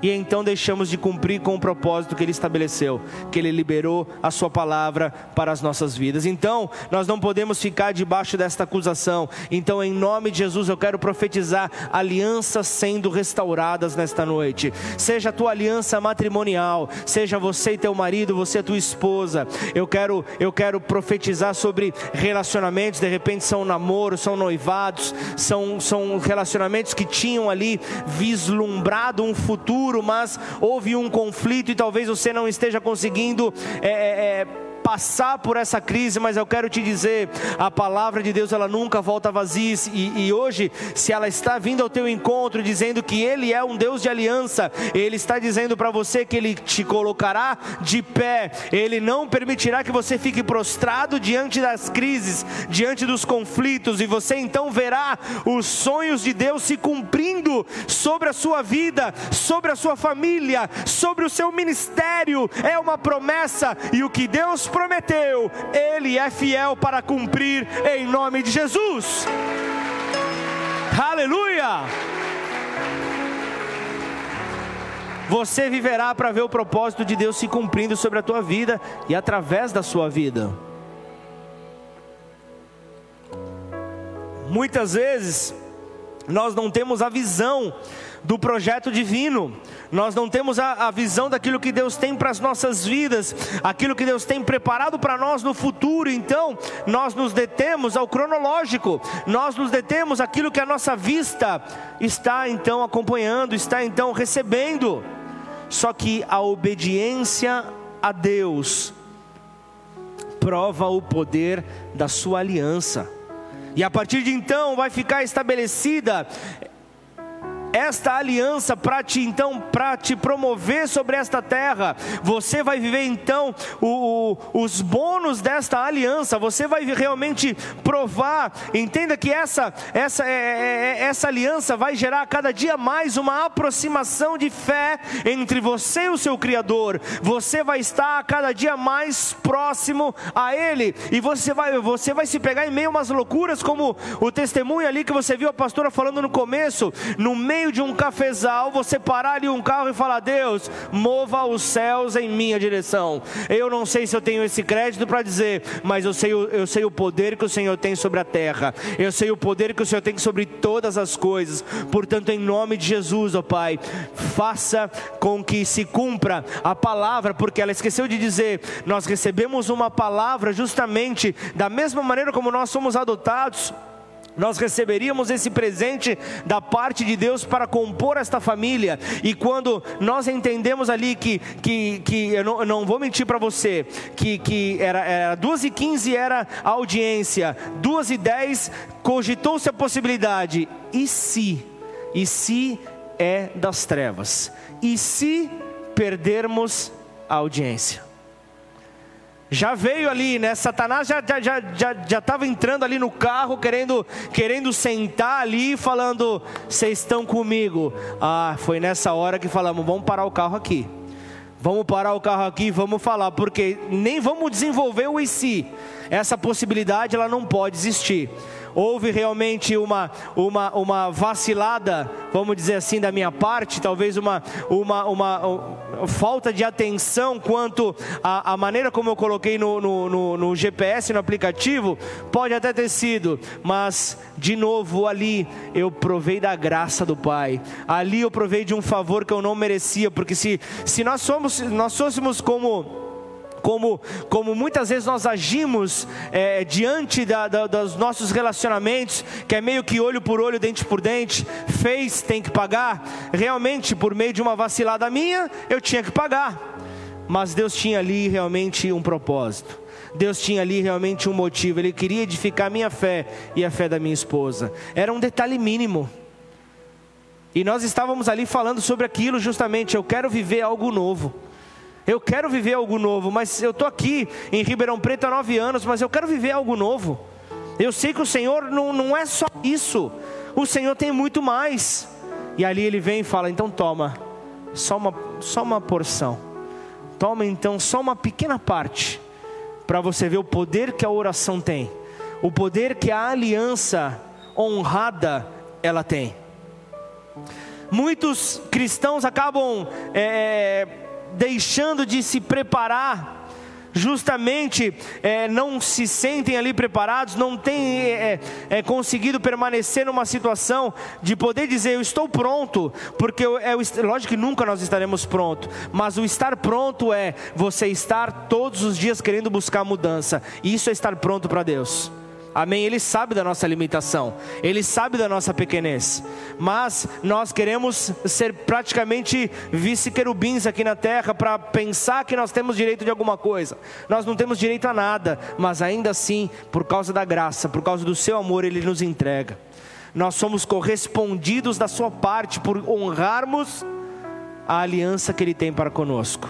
E então deixamos de cumprir com o propósito que Ele estabeleceu, que Ele liberou a Sua palavra para as nossas vidas. Então, nós não podemos ficar debaixo desta acusação. Então, em nome de Jesus, eu quero profetizar alianças sendo restauradas nesta noite. Seja a tua aliança matrimonial, seja você e teu marido, você e tua esposa. Eu quero, eu quero profetizar sobre relacionamentos. De repente, são namoros, são noivados, são, são relacionamentos que tinham ali vislumbrado um futuro futuro, mas houve um conflito e talvez você não esteja conseguindo. É, é, é passar por essa crise, mas eu quero te dizer, a palavra de Deus ela nunca volta vazia e, e hoje, se ela está vindo ao teu encontro dizendo que Ele é um Deus de aliança, Ele está dizendo para você que Ele te colocará de pé, Ele não permitirá que você fique prostrado diante das crises, diante dos conflitos, e você então verá os sonhos de Deus se cumprindo sobre a sua vida, sobre a sua família, sobre o seu ministério. É uma promessa, e o que Deus prometeu, Ele é fiel para cumprir em nome de Jesus. Aleluia! Você viverá para ver o propósito de Deus se cumprindo sobre a tua vida e através da sua vida. Muitas vezes nós não temos a visão do projeto divino, nós não temos a, a visão daquilo que Deus tem para as nossas vidas, aquilo que Deus tem preparado para nós no futuro, então nós nos detemos ao cronológico, nós nos detemos aquilo que a nossa vista está então acompanhando, está então recebendo. Só que a obediência a Deus prova o poder da sua aliança. E a partir de então vai ficar estabelecida esta aliança para te então para te promover sobre esta terra. Você vai viver então o, o, os bônus desta aliança. Você vai realmente provar. Entenda que essa essa é, é, é, essa aliança vai gerar cada dia mais uma aproximação de fé entre você e o seu Criador. Você vai estar cada dia mais próximo a Ele e você vai você vai se pegar em meio a umas loucuras como o testemunho ali que você viu a pastora falando no começo, no meio meio de um cafezal, você parar ali um carro e falar: Deus, mova os céus em minha direção. Eu não sei se eu tenho esse crédito para dizer, mas eu sei, eu sei o poder que o Senhor tem sobre a terra, eu sei o poder que o Senhor tem sobre todas as coisas. Portanto, em nome de Jesus, ó Pai, faça com que se cumpra a palavra, porque ela esqueceu de dizer: nós recebemos uma palavra justamente da mesma maneira como nós somos adotados nós receberíamos esse presente da parte de Deus para compor esta família. E quando nós entendemos ali que, que, que eu, não, eu não vou mentir para você, que, que era, era 2 e 15 era a audiência, 2 e 10 cogitou-se a possibilidade. E se? E se é das trevas? E se perdermos a audiência? Já veio ali, né? Satanás já estava já, já, já, já entrando ali no carro, querendo, querendo sentar ali, falando: Vocês estão comigo. Ah, foi nessa hora que falamos: Vamos parar o carro aqui. Vamos parar o carro aqui e vamos falar, porque nem vamos desenvolver o IC. Essa possibilidade ela não pode existir houve realmente uma, uma, uma vacilada, vamos dizer assim, da minha parte, talvez uma, uma, uma, uma falta de atenção quanto à, maneira como eu coloquei no, no, no, no GPS, no aplicativo, pode até ter sido, mas de novo ali eu provei da graça do Pai, ali eu provei de um favor que eu não merecia, porque se, se nós, somos, nós fôssemos como como, como muitas vezes nós agimos é, diante da, da, dos nossos relacionamentos, que é meio que olho por olho, dente por dente, fez, tem que pagar. Realmente, por meio de uma vacilada minha, eu tinha que pagar. Mas Deus tinha ali realmente um propósito. Deus tinha ali realmente um motivo. Ele queria edificar a minha fé e a fé da minha esposa. Era um detalhe mínimo. E nós estávamos ali falando sobre aquilo justamente. Eu quero viver algo novo. Eu quero viver algo novo, mas eu estou aqui em Ribeirão Preto há nove anos, mas eu quero viver algo novo. Eu sei que o Senhor não, não é só isso, o Senhor tem muito mais. E ali ele vem e fala: então toma, só uma, só uma porção, toma então só uma pequena parte, para você ver o poder que a oração tem, o poder que a aliança honrada ela tem. Muitos cristãos acabam é, deixando de se preparar justamente é, não se sentem ali preparados, não têm é, é, conseguido permanecer numa situação de poder dizer eu estou pronto, porque é, lógico que nunca nós estaremos prontos, mas o estar pronto é você estar todos os dias querendo buscar mudança, isso é estar pronto para Deus. Amém? Ele sabe da nossa limitação, ele sabe da nossa pequenez, mas nós queremos ser praticamente vice-querubins aqui na terra para pensar que nós temos direito de alguma coisa. Nós não temos direito a nada, mas ainda assim, por causa da graça, por causa do seu amor, ele nos entrega. Nós somos correspondidos da sua parte por honrarmos a aliança que ele tem para conosco.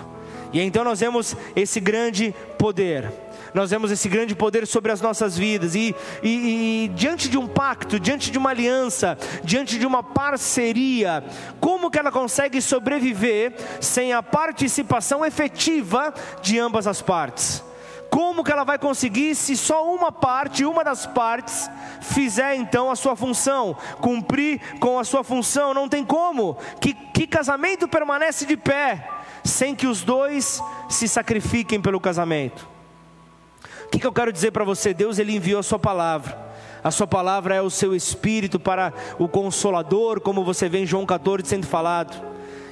E então nós vemos esse grande poder nós vemos esse grande poder sobre as nossas vidas, e, e, e, diante de um pacto, diante de uma aliança, diante de uma parceria, como que ela consegue sobreviver sem a participação efetiva de ambas as partes? Como que ela vai conseguir se só uma parte, uma das partes, fizer então a sua função, cumprir com a sua função? Não tem como. Que, que casamento permanece de pé sem que os dois se sacrifiquem pelo casamento? O que, que eu quero dizer para você? Deus ele enviou a sua palavra. A sua palavra é o seu espírito para o consolador, como você vê em João 14 sendo falado.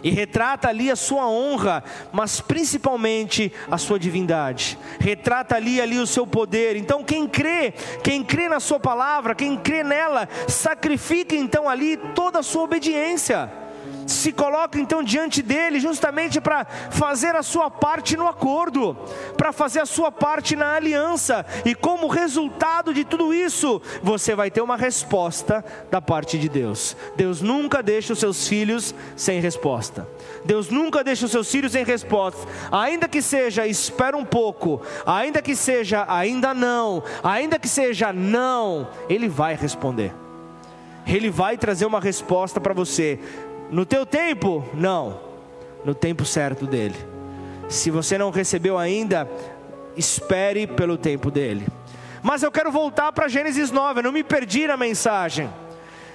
E retrata ali a sua honra, mas principalmente a sua divindade. Retrata ali ali o seu poder. Então quem crê, quem crê na sua palavra, quem crê nela, sacrifica então ali toda a sua obediência se coloca então diante dele, justamente para fazer a sua parte no acordo, para fazer a sua parte na aliança, e como resultado de tudo isso, você vai ter uma resposta da parte de Deus. Deus nunca deixa os seus filhos sem resposta. Deus nunca deixa os seus filhos sem resposta, ainda que seja espera um pouco, ainda que seja ainda não, ainda que seja não, Ele vai responder. Ele vai trazer uma resposta para você. No teu tempo? Não. No tempo certo dele. Se você não recebeu ainda, espere pelo tempo dele. Mas eu quero voltar para Gênesis 9, eu não me perdi na mensagem.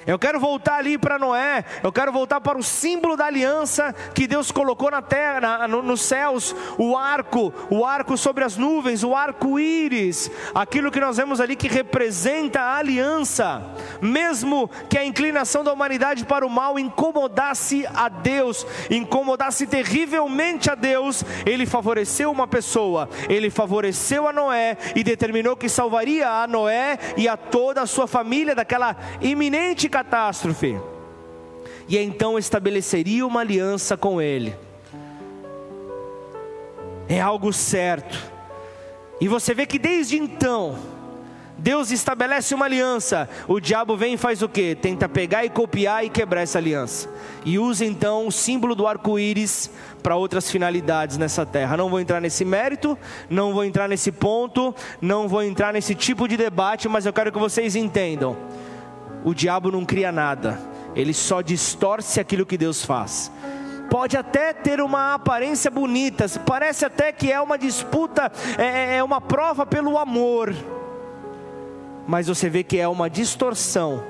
Eu quero voltar ali para Noé, eu quero voltar para o símbolo da aliança que Deus colocou na terra, na, no, nos céus, o arco, o arco sobre as nuvens, o arco-íris, aquilo que nós vemos ali que representa a aliança, mesmo que a inclinação da humanidade para o mal incomodasse a Deus, incomodasse terrivelmente a Deus, Ele favoreceu uma pessoa, Ele favoreceu a Noé e determinou que salvaria a Noé e a toda a sua família daquela iminente catástrofe, e então estabeleceria uma aliança com ele. É algo certo. E você vê que desde então, Deus estabelece uma aliança, o diabo vem e faz o que? Tenta pegar e copiar e quebrar essa aliança. E usa então o símbolo do arco-íris para outras finalidades nessa terra. Não vou entrar nesse mérito, não vou entrar nesse ponto, não vou entrar nesse tipo de debate, mas eu quero que vocês entendam o diabo não cria nada, ele só distorce aquilo que Deus faz. Pode até ter uma aparência bonita, parece até que é uma disputa, é, é, é uma prova pelo amor, mas você vê que é uma distorção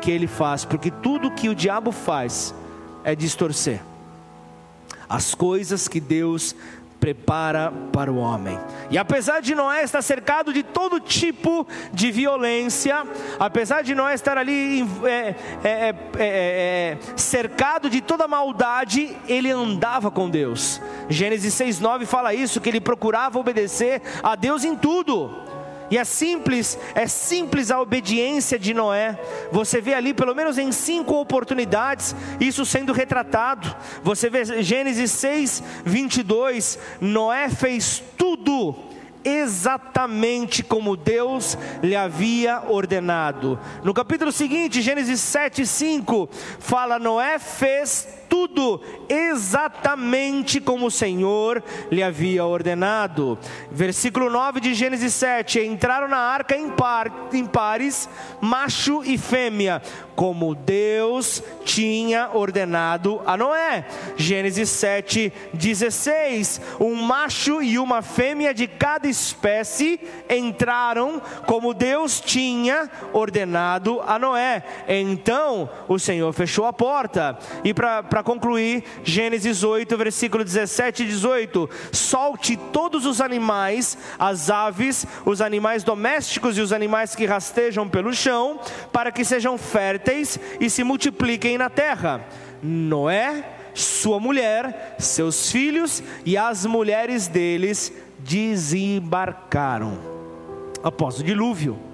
que ele faz, porque tudo que o diabo faz é distorcer. As coisas que Deus prepara para o homem. E apesar de Noé estar cercado de todo tipo de violência, apesar de Noé estar ali é é, é, é, é, cercado de toda maldade, ele andava com Deus. Gênesis 6,9 fala isso, que ele procurava obedecer a Deus em tudo. E é simples, é simples a obediência de Noé. Você vê ali, pelo menos em cinco oportunidades, isso sendo retratado. Você vê Gênesis 6, 22. Noé fez tudo exatamente como Deus lhe havia ordenado. No capítulo seguinte, Gênesis 7, 5, fala: Noé fez tudo exatamente como o Senhor lhe havia ordenado. Versículo 9 de Gênesis 7: Entraram na arca em, par, em pares, macho e fêmea, como Deus tinha ordenado a Noé. Gênesis 7, 16: Um macho e uma fêmea de cada espécie entraram como Deus tinha ordenado a Noé. Então o Senhor fechou a porta. E para concluir, Gênesis 8, versículo 17 e 18: Solte todos os animais, as aves, os animais domésticos e os animais que rastejam pelo chão, para que sejam férteis e se multipliquem na terra. Noé, sua mulher, seus filhos e as mulheres deles desembarcaram após o dilúvio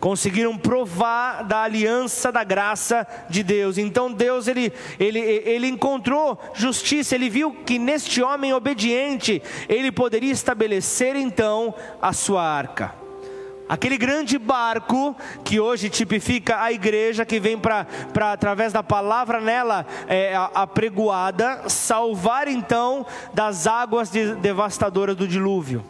conseguiram provar da aliança da graça de Deus. Então Deus ele, ele, ele encontrou justiça, ele viu que neste homem obediente ele poderia estabelecer então a sua arca. Aquele grande barco que hoje tipifica a igreja, que vem para, através da palavra nela é, apregoada, salvar então das águas de, devastadoras do dilúvio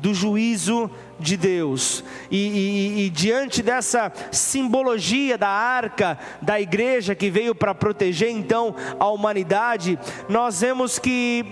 do juízo de Deus. E, e, e, diante dessa simbologia da arca da igreja que veio para proteger então a humanidade, nós vemos que,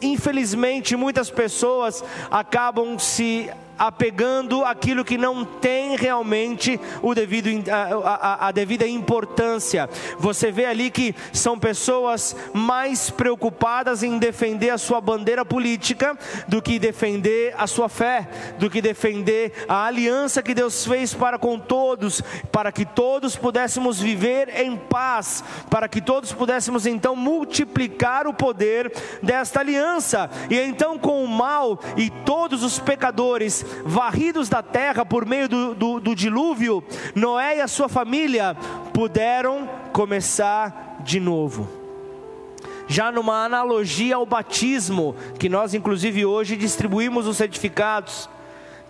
infelizmente, muitas pessoas acabam se apegando aquilo que não tem realmente o devido, a, a, a, devida importância. Você vê ali que são pessoas mais preocupadas em defender a sua bandeira política do que defender a sua fé, do que defender a aliança que Deus fez para com todos, para que todos pudéssemos viver em paz, para que todos pudéssemos então multiplicar o poder desta aliança. E então com o mal e todos os pecadores varridos da terra por meio do, do, do dilúvio, Noé e a sua família puderam começar de novo já numa analogia ao batismo, que nós inclusive hoje distribuímos os certificados.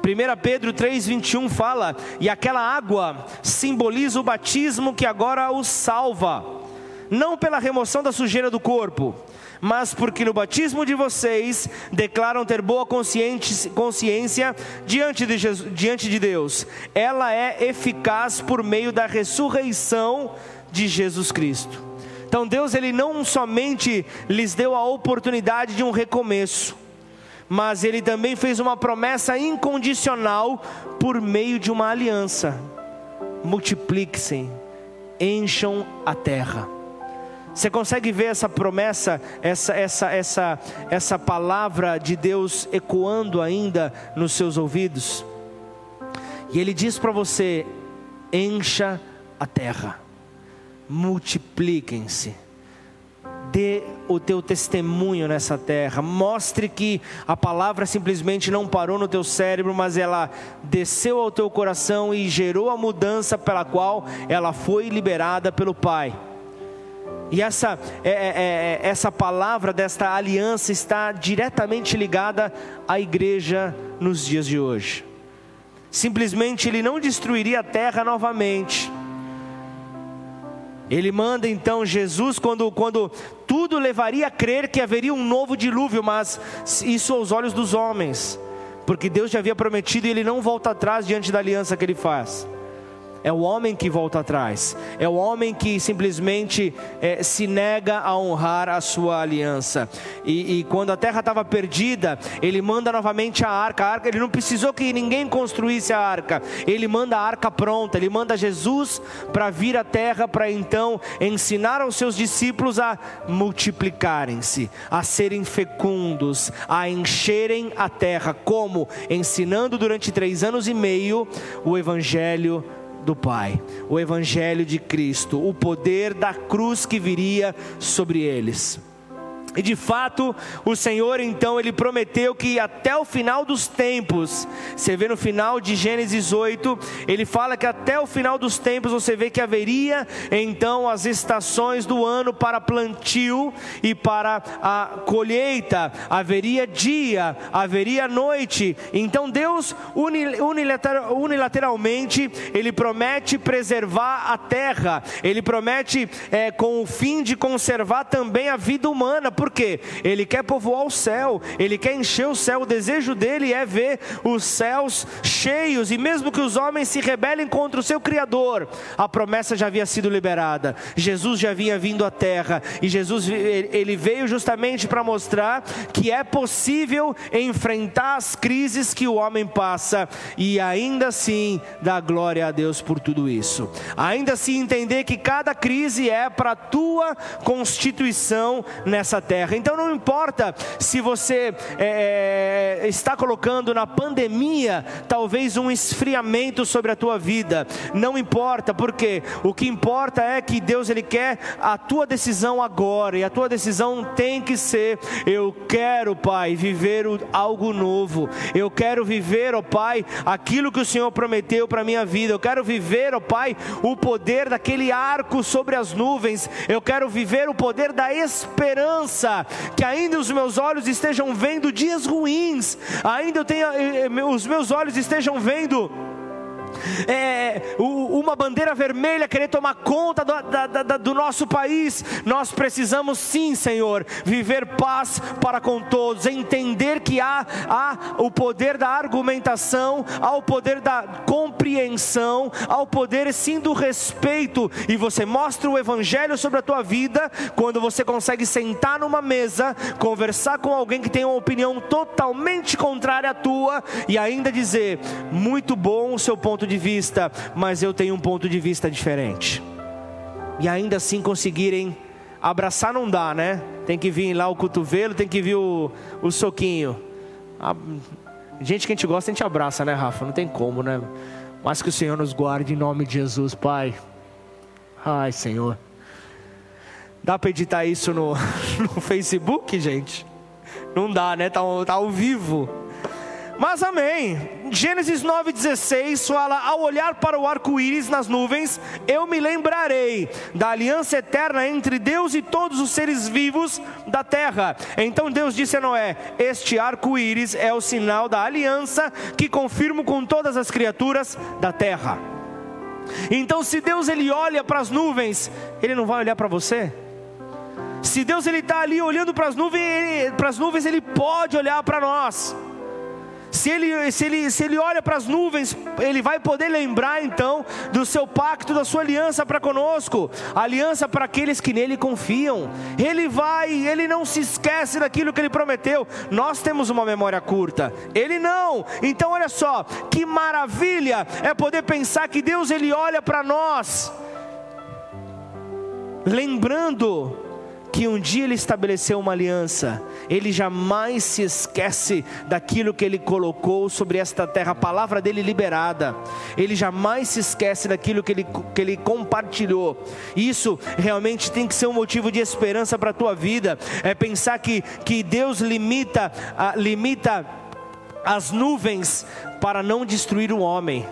1 Pedro 3,21 fala: E aquela água simboliza o batismo que agora os salva, não pela remoção da sujeira do corpo, mas porque no batismo de vocês declaram ter boa consciência diante de, Jesus, diante de Deus. Ela é eficaz por meio da ressurreição de Jesus Cristo. Então Deus ele não somente lhes deu a oportunidade de um recomeço, mas ele também fez uma promessa incondicional por meio de uma aliança. Multipliquem, encham a terra. Você consegue ver essa promessa, essa, essa, essa, essa palavra de Deus ecoando ainda nos seus ouvidos? E Ele diz para você: encha a terra, multipliquem-se, dê o teu testemunho nessa terra, mostre que a palavra simplesmente não parou no teu cérebro, mas ela desceu ao teu coração e gerou a mudança pela qual ela foi liberada pelo Pai. E essa, é, é, é, essa palavra desta aliança está diretamente ligada à igreja nos dias de hoje. Simplesmente ele não destruiria a terra novamente. Ele manda então Jesus quando, quando tudo levaria a crer que haveria um novo dilúvio, mas isso aos olhos dos homens, porque Deus já havia prometido e ele não volta atrás diante da aliança que ele faz. É o homem que volta atrás. É o homem que simplesmente é, se nega a honrar a sua aliança. E, e quando a terra estava perdida, ele manda novamente a arca. a arca. Ele não precisou que ninguém construísse a arca. Ele manda a arca pronta. Ele manda Jesus para vir à terra para então ensinar aos seus discípulos a multiplicarem-se, a serem fecundos, a encherem a terra. Como? Ensinando durante três anos e meio o Evangelho do Pai, o Evangelho de Cristo, o poder da cruz que viria sobre eles. E de fato, o Senhor então ele prometeu que até o final dos tempos, você vê no final de Gênesis 8, ele fala que até o final dos tempos você vê que haveria então as estações do ano para plantio e para a colheita, haveria dia, haveria noite. Então Deus unilateralmente ele promete preservar a terra, ele promete é, com o fim de conservar também a vida humana por quê? Ele quer povoar o céu, ele quer encher o céu. O desejo dele é ver os céus cheios, e mesmo que os homens se rebelem contra o seu Criador, a promessa já havia sido liberada. Jesus já havia vindo à terra, e Jesus ele veio justamente para mostrar que é possível enfrentar as crises que o homem passa e ainda assim dar glória a Deus por tudo isso. Ainda assim entender que cada crise é para a tua constituição nessa terra terra. Então não importa se você é, é, está colocando na pandemia talvez um esfriamento sobre a tua vida. Não importa, porque o que importa é que Deus ele quer a tua decisão agora e a tua decisão tem que ser: eu quero, Pai, viver algo novo. Eu quero viver, ó Pai, aquilo que o Senhor prometeu para minha vida. Eu quero viver, ó Pai, o poder daquele arco sobre as nuvens. Eu quero viver o poder da esperança que ainda os meus olhos estejam vendo dias ruins, ainda eu tenha, eh, eh, os meus olhos estejam vendo é, uma bandeira vermelha querer tomar conta do, da, da, do nosso país, nós precisamos sim, Senhor, viver paz para com todos, entender que há, há o poder da argumentação, há o poder da compreensão, há o poder sim do respeito, e você mostra o Evangelho sobre a tua vida quando você consegue sentar numa mesa, conversar com alguém que tem uma opinião totalmente contrária à tua e ainda dizer: muito bom o seu ponto de de vista, mas eu tenho um ponto de vista diferente. E ainda assim conseguirem abraçar não dá, né? Tem que vir lá o cotovelo, tem que vir o, o soquinho. A, gente que a gente gosta, a gente abraça, né, Rafa? Não tem como, né? Mas que o Senhor nos guarde em nome de Jesus, Pai. Ai, Senhor. Dá para editar isso no, no Facebook, gente? Não dá, né? Tá, tá ao vivo. Mas amém. Gênesis 9,16 fala: Ao olhar para o arco-íris nas nuvens, eu me lembrarei da aliança eterna entre Deus e todos os seres vivos da terra. Então Deus disse a Noé: Este arco-íris é o sinal da aliança que confirmo com todas as criaturas da terra. Então, se Deus ele olha para as nuvens, ele não vai olhar para você? Se Deus ele está ali olhando para as nuvens, para as nuvens ele pode olhar para nós. Se ele, se ele, se ele olha para as nuvens, ele vai poder lembrar então do seu pacto, da sua aliança para conosco, aliança para aqueles que nele confiam. Ele vai, ele não se esquece daquilo que ele prometeu. Nós temos uma memória curta, ele não. Então olha só, que maravilha é poder pensar que Deus ele olha para nós, lembrando que um dia ele estabeleceu uma aliança, ele jamais se esquece daquilo que ele colocou sobre esta terra, a palavra dele liberada, ele jamais se esquece daquilo que ele, que ele compartilhou. Isso realmente tem que ser um motivo de esperança para a tua vida, é pensar que, que Deus limita, limita as nuvens para não destruir o homem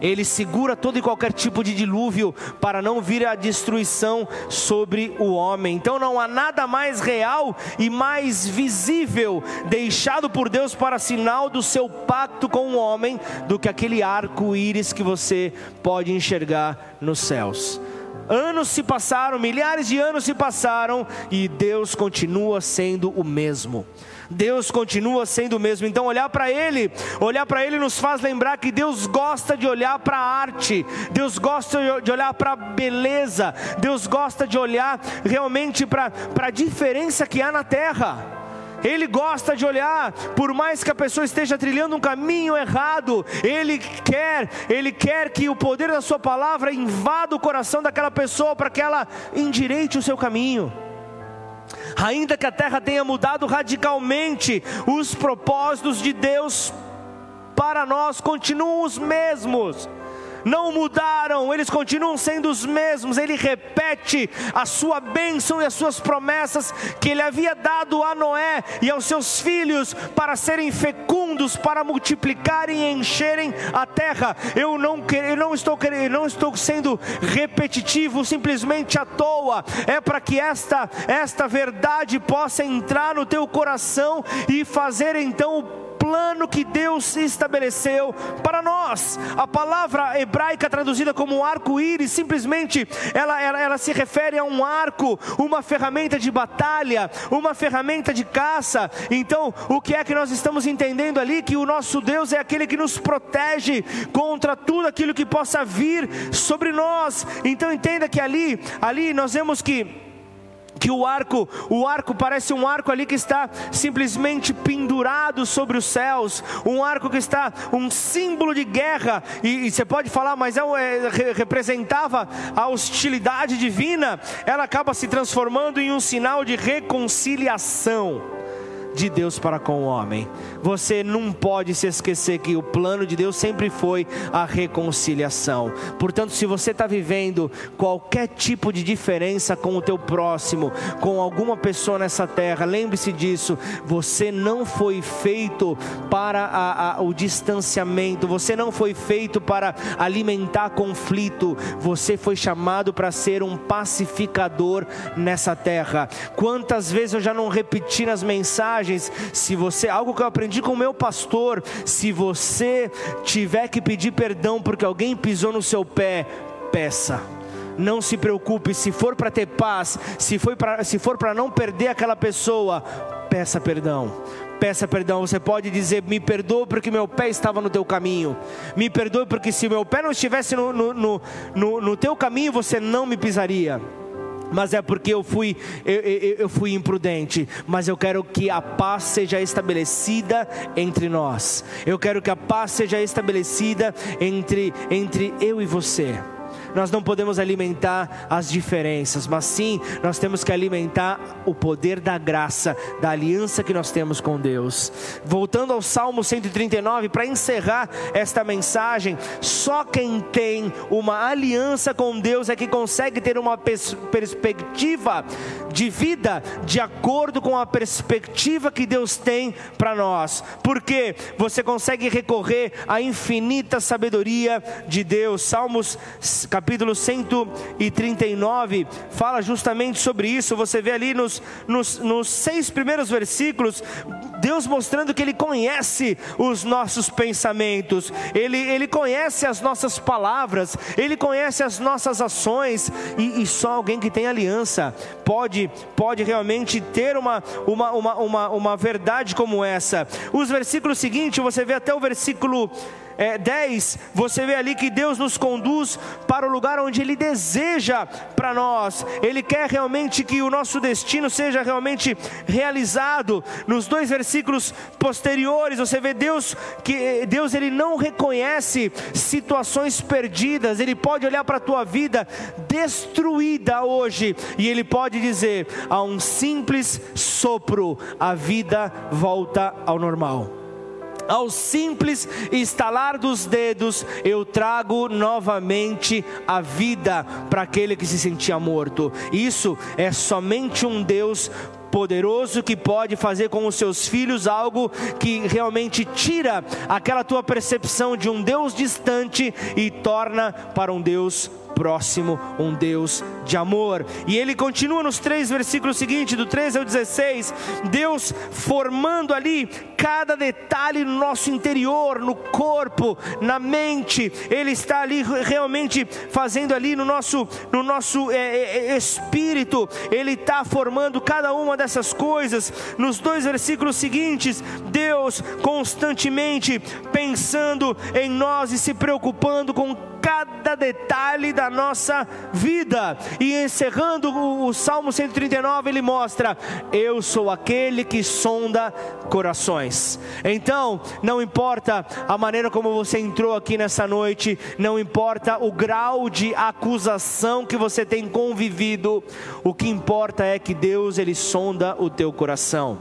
ele segura todo e qualquer tipo de dilúvio para não vir a destruição sobre o homem. Então não há nada mais real e mais visível deixado por Deus para sinal do seu pacto com o homem do que aquele arco-íris que você pode enxergar nos céus. Anos se passaram, milhares de anos se passaram e Deus continua sendo o mesmo. Deus continua sendo o mesmo. Então, olhar para Ele, olhar para Ele nos faz lembrar que Deus gosta de olhar para a arte, Deus gosta de olhar para a beleza, Deus gosta de olhar realmente para a diferença que há na terra. Ele gosta de olhar, por mais que a pessoa esteja trilhando um caminho errado, Ele quer, Ele quer que o poder da Sua palavra invada o coração daquela pessoa para que ela endireite o seu caminho. Ainda que a terra tenha mudado radicalmente, os propósitos de Deus para nós continuam os mesmos. Não mudaram, eles continuam sendo os mesmos. Ele repete a sua bênção e as suas promessas que ele havia dado a Noé e aos seus filhos para serem fecundos, para multiplicarem e encherem a terra. Eu não, eu não, estou, não estou sendo repetitivo simplesmente à toa, é para que esta, esta verdade possa entrar no teu coração e fazer então o plano que Deus estabeleceu para nós. A palavra hebraica traduzida como arco-íris, simplesmente ela, ela, ela se refere a um arco, uma ferramenta de batalha, uma ferramenta de caça. Então, o que é que nós estamos entendendo ali? Que o nosso Deus é aquele que nos protege contra tudo aquilo que possa vir sobre nós. Então, entenda que ali, ali nós vemos que que o arco, o arco parece um arco ali que está simplesmente pendurado sobre os céus, um arco que está um símbolo de guerra, e, e você pode falar, mas é, é, representava a hostilidade divina, ela acaba se transformando em um sinal de reconciliação de Deus para com o homem. Você não pode se esquecer que o plano de Deus sempre foi a reconciliação. Portanto, se você está vivendo qualquer tipo de diferença com o teu próximo, com alguma pessoa nessa terra, lembre-se disso. Você não foi feito para a, a, o distanciamento. Você não foi feito para alimentar conflito. Você foi chamado para ser um pacificador nessa terra. Quantas vezes eu já não repeti nas mensagens mensagens, se você, algo que eu aprendi com o meu pastor, se você tiver que pedir perdão porque alguém pisou no seu pé, peça. Não se preocupe, se for para ter paz, se, for pra, se for para não perder aquela pessoa, peça perdão peça perdão. Você pode dizer: Me perdoa porque meu pé estava no teu caminho. Me perdoe porque se meu pé não estivesse no, no, no, no, no teu caminho, você não me pisaria mas é porque eu fui, eu, eu, eu, fui imprudente. Mas eu quero que a paz seja estabelecida entre nós. Eu quero que a paz seja estabelecida entre, entre eu e você nós não podemos alimentar as diferenças, mas sim nós temos que alimentar o poder da graça, da aliança que nós temos com Deus. Voltando ao Salmo 139, para encerrar esta mensagem, só quem tem uma aliança com Deus é que consegue ter uma pers perspectiva de vida de acordo com a perspectiva que Deus tem para nós, porque você consegue recorrer à infinita sabedoria de Deus. Salmos capítulo capítulo 139, fala justamente sobre isso. Você vê ali nos, nos, nos seis primeiros versículos, Deus mostrando que Ele conhece os nossos pensamentos, Ele, Ele conhece as nossas palavras, Ele conhece as nossas ações, e, e só alguém que tem aliança pode, pode realmente ter uma, uma, uma, uma, uma verdade como essa. Os versículos seguintes, você vê até o versículo é, 10, você vê ali que Deus nos conduz para o lugar onde Ele deseja para nós. Ele quer realmente que o nosso destino seja realmente realizado. Nos dois versículos posteriores, você vê Deus que Deus ele não reconhece situações perdidas. Ele pode olhar para a tua vida destruída hoje e Ele pode dizer: a um simples sopro, a vida volta ao normal ao simples estalar dos dedos, eu trago novamente a vida para aquele que se sentia morto. Isso é somente um Deus poderoso que pode fazer com os seus filhos algo que realmente tira aquela tua percepção de um Deus distante e torna para um Deus próximo, um Deus de amor. E ele continua nos três versículos seguintes, do 13 ao 16, Deus formando ali cada detalhe no nosso interior, no corpo, na mente, Ele está ali realmente fazendo ali no nosso, no nosso é, é, é espírito, Ele está formando cada uma dessas coisas. Nos dois versículos seguintes, Deus constantemente pensando em nós e se preocupando com cada detalhe da nossa vida. E encerrando o, Salmo 139, ele mostra: Eu sou aquele que sonda corações. Então, não importa a maneira como você entrou aqui nessa noite, não importa o grau de acusação que você tem convivido, o que importa é que Deus ele sonda o teu coração.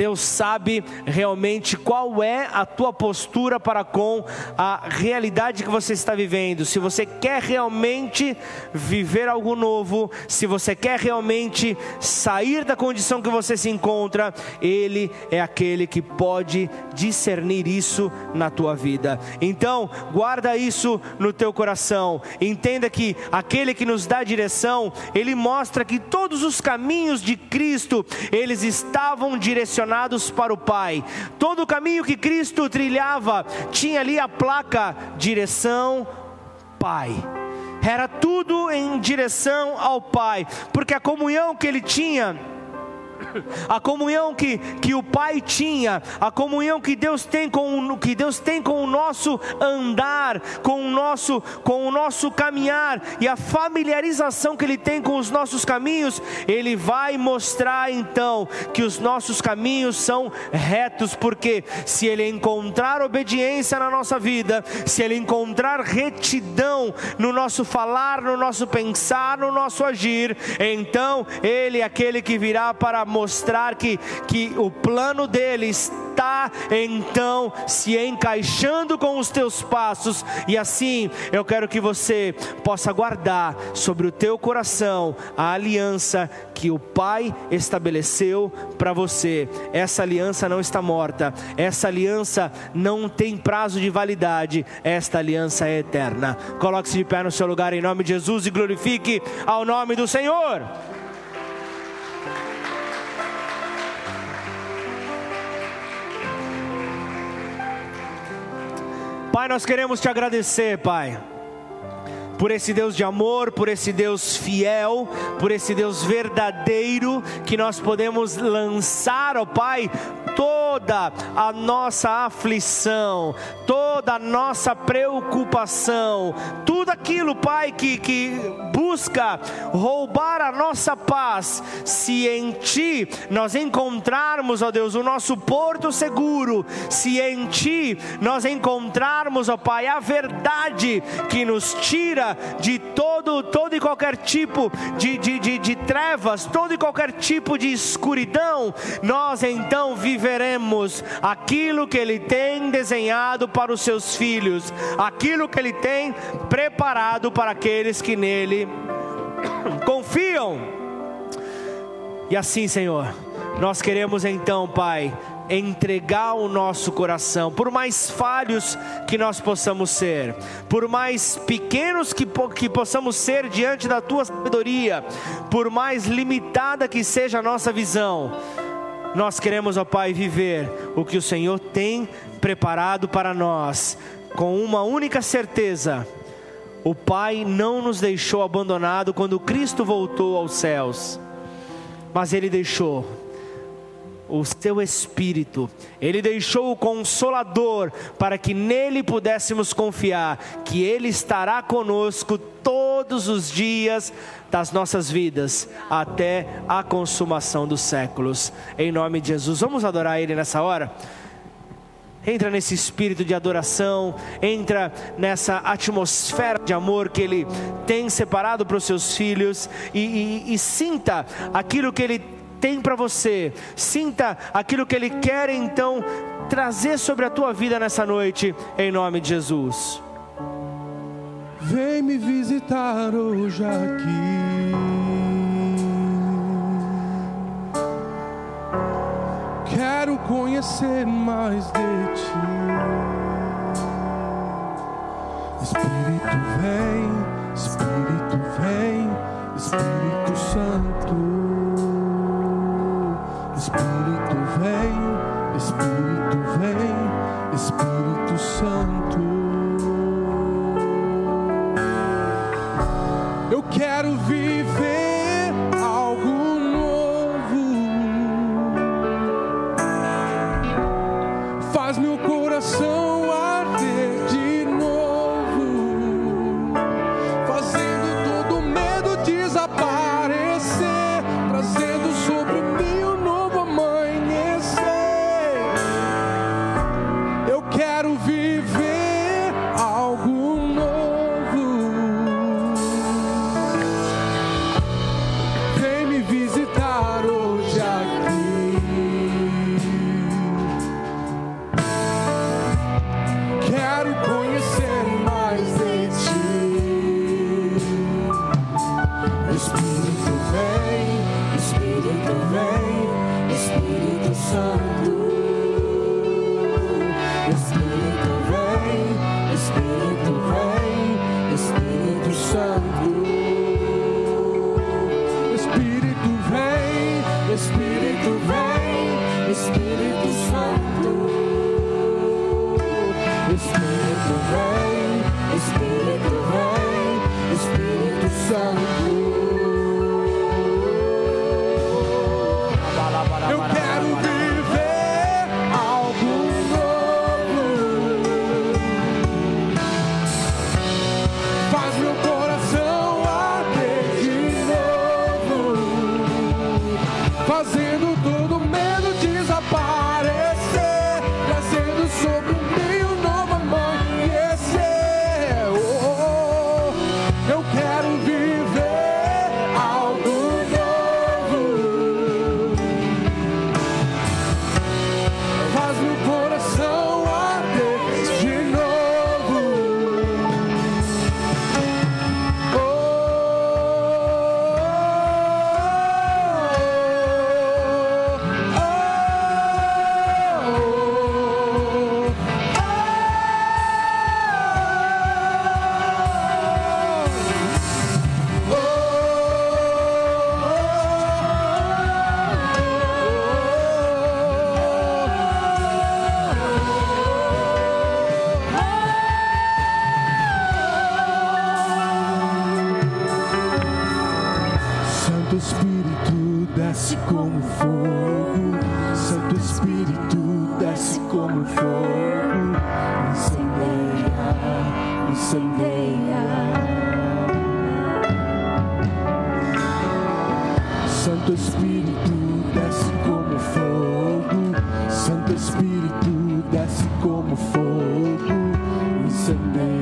Deus sabe realmente qual é a tua postura para com a realidade que você está vivendo. Se você quer realmente viver algo novo, se você quer realmente sair da condição que você se encontra, Ele é aquele que pode discernir isso na tua vida. Então, guarda isso no teu coração. Entenda que aquele que nos dá direção, ele mostra que todos os caminhos de Cristo, eles estavam direcionados para o Pai. Todo o caminho que Cristo trilhava tinha ali a placa direção Pai era tudo em direção ao Pai, porque a comunhão que ele tinha a comunhão que, que o Pai tinha, a comunhão que Deus tem com que Deus tem com o nosso andar, com o nosso com o nosso caminhar e a familiarização que ele tem com os nossos caminhos, ele vai mostrar então que os nossos caminhos são retos, porque se ele encontrar obediência na nossa vida, se ele encontrar retidão no nosso falar, no nosso pensar, no nosso agir, então ele é aquele que virá para mostrar que, que o plano dele está então se encaixando com os teus passos, e assim eu quero que você possa guardar sobre o teu coração a aliança que o Pai estabeleceu para você. Essa aliança não está morta, essa aliança não tem prazo de validade, esta aliança é eterna. Coloque-se de pé no seu lugar em nome de Jesus e glorifique ao nome do Senhor. Pai, nós queremos te agradecer, Pai, por esse Deus de amor, por esse Deus fiel, por esse Deus verdadeiro que nós podemos lançar, ó Pai, toda a nossa aflição, toda a nossa preocupação, tudo aquilo, Pai, que, que busca roubar a nossa paz, se em Ti nós encontrarmos, ó Deus, o nosso porto seguro, se em Ti nós encontrarmos, ó Pai, a verdade que nos tira de todo, todo e qualquer tipo de, de, de, de trevas, todo e qualquer tipo de escuridão, nós então viveremos aquilo que Ele tem desenhado para os seus filhos, aquilo que Ele tem preparado para aqueles que nele confiam. E assim, Senhor, nós queremos então, Pai, entregar o nosso coração, por mais falhos que nós possamos ser, por mais pequenos que, que possamos ser diante da tua sabedoria, por mais limitada que seja a nossa visão, nós queremos, ó Pai, viver o que o Senhor tem preparado para nós, com uma única certeza: o Pai não nos deixou abandonado quando Cristo voltou aos céus, mas Ele deixou o seu Espírito, Ele deixou o Consolador para que nele pudéssemos confiar que Ele estará conosco todos os dias das nossas vidas até a consumação dos séculos. Em nome de Jesus, vamos adorar Ele nessa hora? Entra nesse espírito de adoração, entra nessa atmosfera de amor que Ele tem separado para os seus filhos e, e, e sinta aquilo que Ele tem para você. Sinta aquilo que Ele quer então trazer sobre a tua vida nessa noite, em nome de Jesus. Vem me visitar hoje aqui. Quero conhecer mais de ti. Espírito vem, Espírito vem, Espírito Santo. Espírito vem, Espírito vem, Espírito Santo. Eu quero viver como fogo, incendeia.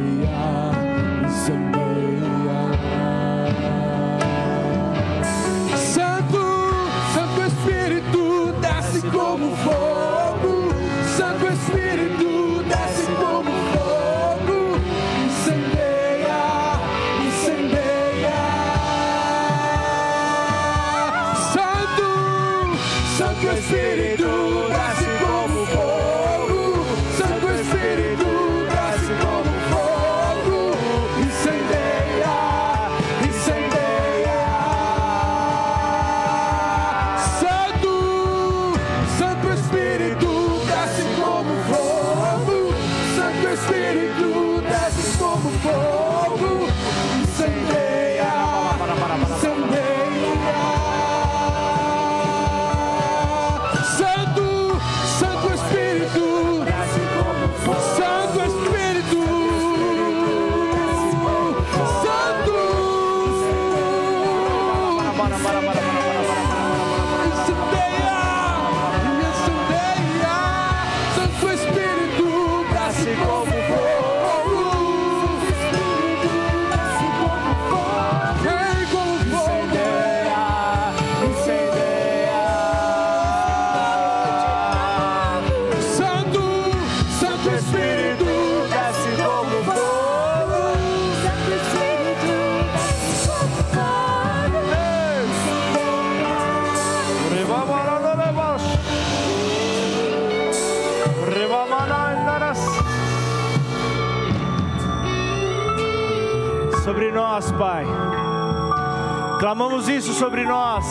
Clamamos isso sobre nós.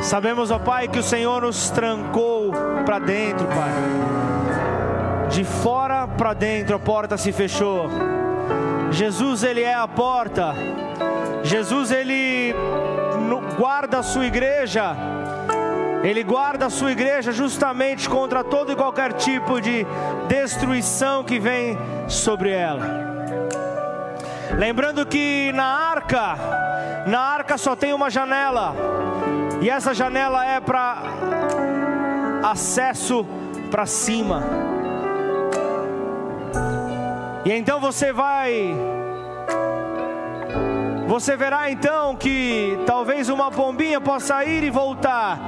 Sabemos, ó Pai, que o Senhor nos trancou para dentro, Pai. De fora para dentro a porta se fechou. Jesus, Ele é a porta. Jesus, Ele guarda a sua igreja. Ele guarda a sua igreja justamente contra todo e qualquer tipo de destruição que vem sobre ela. Lembrando que na arca, na arca só tem uma janela, e essa janela é para acesso para cima. E então você vai você verá então que talvez uma pombinha possa ir e voltar,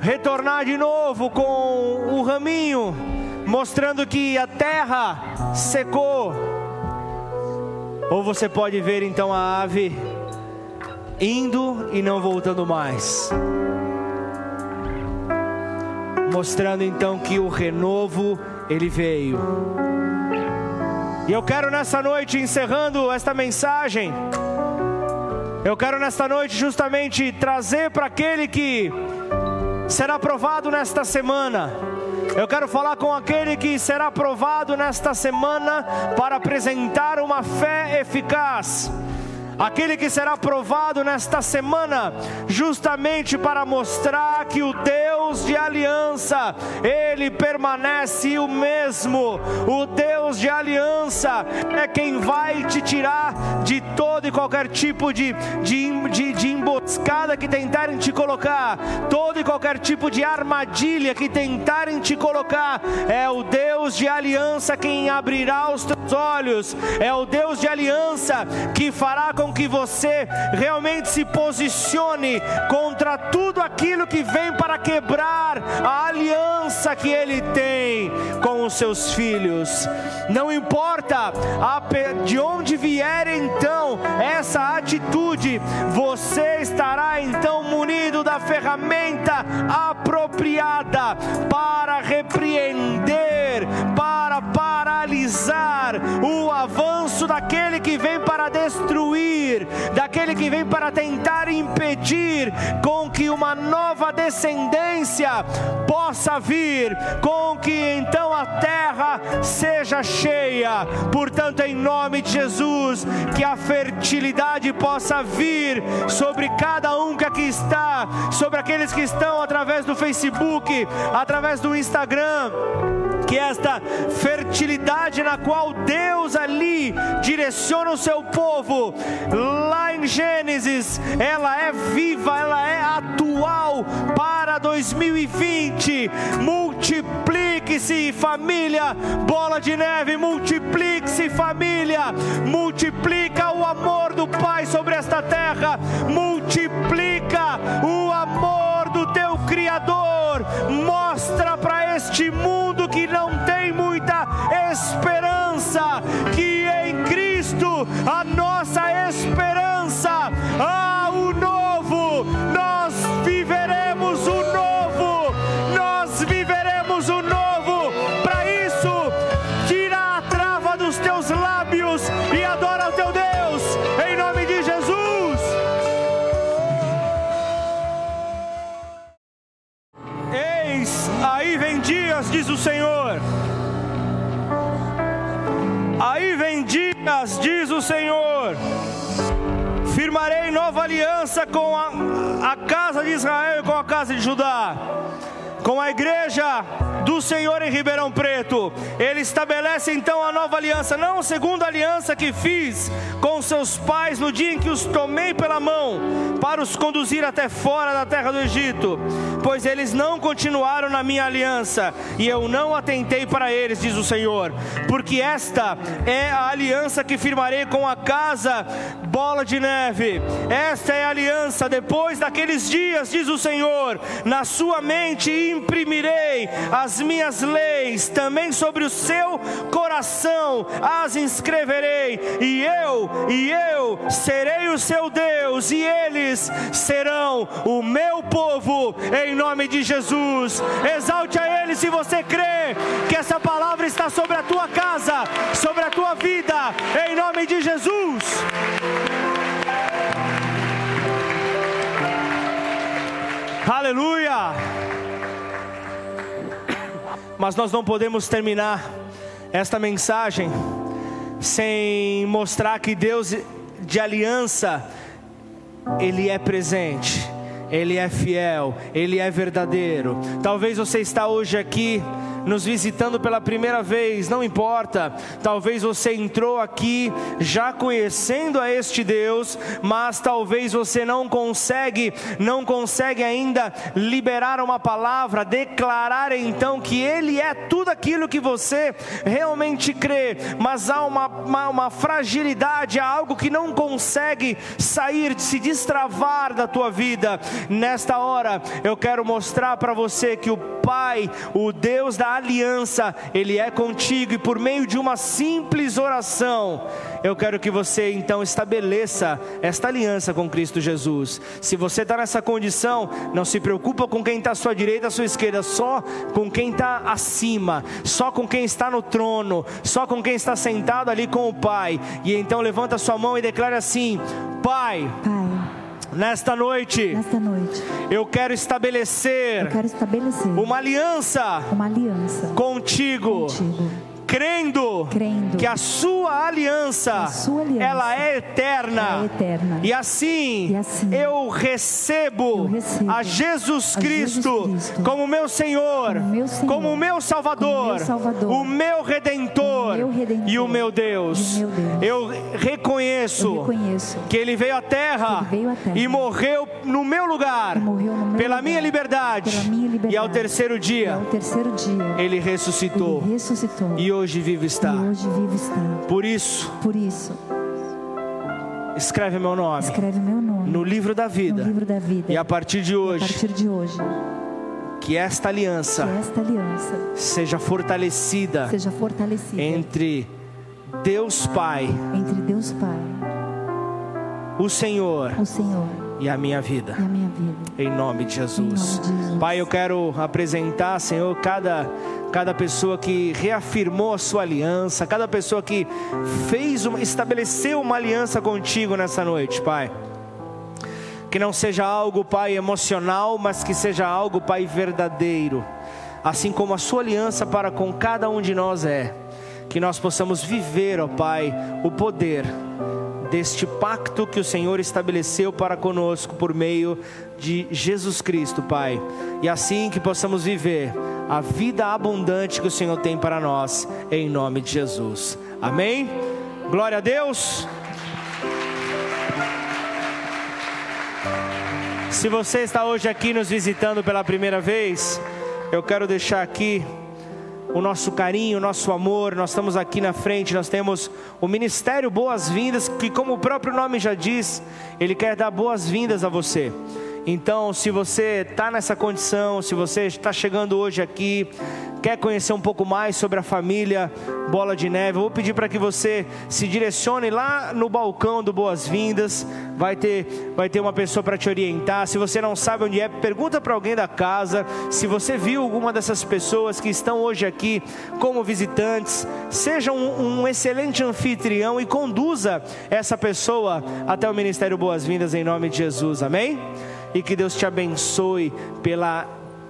retornar de novo com o raminho, mostrando que a terra secou. Ou você pode ver então a ave indo e não voltando mais. Mostrando então que o renovo ele veio. E eu quero nessa noite, encerrando esta mensagem, eu quero nesta noite justamente trazer para aquele que será aprovado nesta semana. Eu quero falar com aquele que será aprovado nesta semana para apresentar uma fé eficaz aquele que será provado nesta semana, justamente para mostrar que o Deus de aliança, ele permanece o mesmo. O Deus de aliança é quem vai te tirar de todo e qualquer tipo de, de, de, de emboscada que tentarem te colocar, todo e qualquer tipo de armadilha que tentarem te colocar. É o Deus de aliança quem abrirá os teus olhos, é o Deus de aliança que fará com com que você realmente se posicione contra tudo aquilo que vem para quebrar a aliança que Ele tem com os seus filhos. Não importa de onde vier então essa atitude, você estará então munido da ferramenta apropriada para repreender, para paralisar o avanço daquele que vem para destruir daquele que vem para tentar impedir com que uma nova descendência possa vir, com que então a terra seja cheia. Portanto, em nome de Jesus, que a fertilidade possa vir sobre cada um que aqui está, sobre aqueles que estão através do Facebook, através do Instagram que esta fertilidade na qual Deus ali direciona o seu povo, lá em Gênesis, ela é viva, ela é atual para 2020. Multiplique-se, família, bola de neve, multiplique-se, família, multiplica o amor do Pai sobre esta terra, multiplica o amor do teu Criador, mostra para este mundo que não tem muita esperança, que em Cristo a nossa esperança dias, diz o Senhor. Aí vem dias, diz o Senhor. Firmarei nova aliança com a, a casa de Israel e com a casa de Judá, com a igreja do Senhor em Ribeirão Preto. Ele estabelece então a nova aliança, não a segunda aliança que fiz com seus pais no dia em que os tomei pela mão para os conduzir até fora da terra do Egito, pois eles não continuaram na minha aliança e eu não atentei para eles, diz o Senhor, porque esta é a aliança que firmarei com a casa bola de neve. Esta é a aliança depois daqueles dias, diz o Senhor, na sua mente imprimirei as as minhas leis, também sobre o seu coração as inscreverei, e eu, e eu serei o seu Deus, e eles serão o meu povo, em nome de Jesus. Exalte a Ele se você crê que essa palavra está sobre a tua casa, sobre a tua vida, em nome de Jesus. Aleluia! Mas nós não podemos terminar esta mensagem sem mostrar que Deus de aliança, Ele é presente, Ele é fiel, Ele é verdadeiro. Talvez você está hoje aqui nos visitando pela primeira vez, não importa. Talvez você entrou aqui já conhecendo a este Deus, mas talvez você não consegue, não consegue ainda liberar uma palavra, declarar então que Ele é tudo aquilo que você realmente crê, mas há uma, uma, uma fragilidade, há algo que não consegue sair, se destravar da tua vida. Nesta hora, eu quero mostrar para você que o Pai, o Deus da aliança, Ele é contigo e por meio de uma simples oração, eu quero que você então estabeleça esta aliança com Cristo Jesus. Se você está nessa condição, não se preocupa com quem está à sua direita, à sua esquerda, só com quem está acima, só com quem está no trono, só com quem está sentado ali com o Pai. E então levanta sua mão e declara assim: Pai. Pai, Nesta noite, nesta noite, eu quero estabelecer eu quero estabelecer uma aliança uma aliança contigo, contigo, crendo, crendo que a sua aliança, a sua aliança ela é eterna. é eterna. E assim, E assim, eu, recebo eu recebo a Jesus a Cristo, Jesus Cristo como meu Senhor, como meu Senhor, como meu Salvador, como meu Salvador, o meu Redentor, o meu Redentor e o meu Deus. Eu reconheço, Eu reconheço que Ele veio à terra, veio à terra e morreu no meu lugar, no pela lugar, minha liberdade, pela minha liberdade. e ao terceiro dia ao terceiro dia Ele ressuscitou ele ressuscitou e hoje vivo está. hoje vivo está. Por isso, Por isso, escreve meu nome escreve meu nome no livro da no vida. livro da vida. E a partir de E a hoje, partir de hoje, que esta aliança que esta aliança seja fortalecida seja fortalecida entre Deus Pai, entre Deus Pai, o Senhor o Senhor e a minha vida. a minha vida. Em nome de Jesus. Em nome de Jesus. Pai, eu quero apresentar, Senhor, cada, cada pessoa que reafirmou a sua aliança, cada pessoa que fez uma, estabeleceu uma aliança contigo nessa noite, Pai. Que não seja algo, Pai, emocional, mas que seja algo, Pai, verdadeiro. Assim como a sua aliança para com cada um de nós é. Que nós possamos viver, ó Pai, o poder deste pacto que o Senhor estabeleceu para conosco por meio de Jesus Cristo, Pai. E assim que possamos viver a vida abundante que o Senhor tem para nós, em nome de Jesus. Amém? Glória a Deus. Se você está hoje aqui nos visitando pela primeira vez, eu quero deixar aqui o nosso carinho, o nosso amor. Nós estamos aqui na frente, nós temos o Ministério Boas-Vindas, que, como o próprio nome já diz, ele quer dar boas-vindas a você. Então, se você está nessa condição, se você está chegando hoje aqui, quer conhecer um pouco mais sobre a família Bola de Neve, eu vou pedir para que você se direcione lá no balcão do Boas-Vindas. Vai ter, vai ter uma pessoa para te orientar. Se você não sabe onde é, pergunta para alguém da casa. Se você viu alguma dessas pessoas que estão hoje aqui como visitantes, seja um, um excelente anfitrião e conduza essa pessoa até o Ministério Boas-Vindas em nome de Jesus. Amém? E que Deus te abençoe pela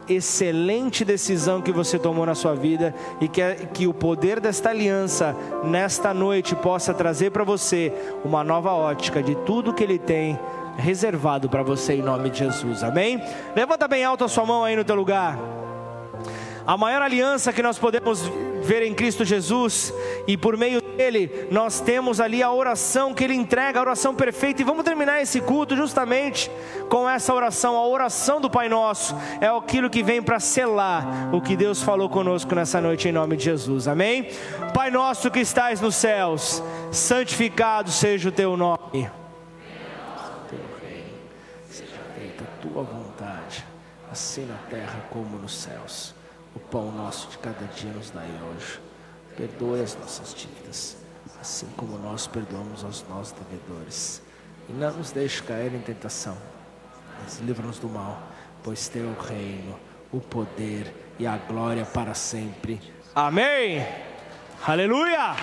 excelente decisão que você tomou na sua vida e que, que o poder desta aliança nesta noite possa trazer para você uma nova ótica de tudo que Ele tem reservado para você em nome de Jesus, amém? Levanta bem alto a sua mão aí no teu lugar. A maior aliança que nós podemos ver em Cristo Jesus e por meio dele nós temos ali a oração que ele entrega, a oração perfeita. E vamos terminar esse culto justamente com essa oração, a oração do Pai Nosso. É aquilo que vem para selar o que Deus falou conosco nessa noite em nome de Jesus. Amém? Pai nosso que estais nos céus, santificado seja o teu nome. Teu reino, seja feita a tua vontade, assim na terra como nos céus. Pão nosso de cada dia nos dai hoje. Perdoe as nossas dívidas, assim como nós perdoamos aos nossos devedores. E não nos deixe cair em tentação, mas livra-nos do mal, pois teu o reino, o poder e a glória para sempre. Amém. Aleluia.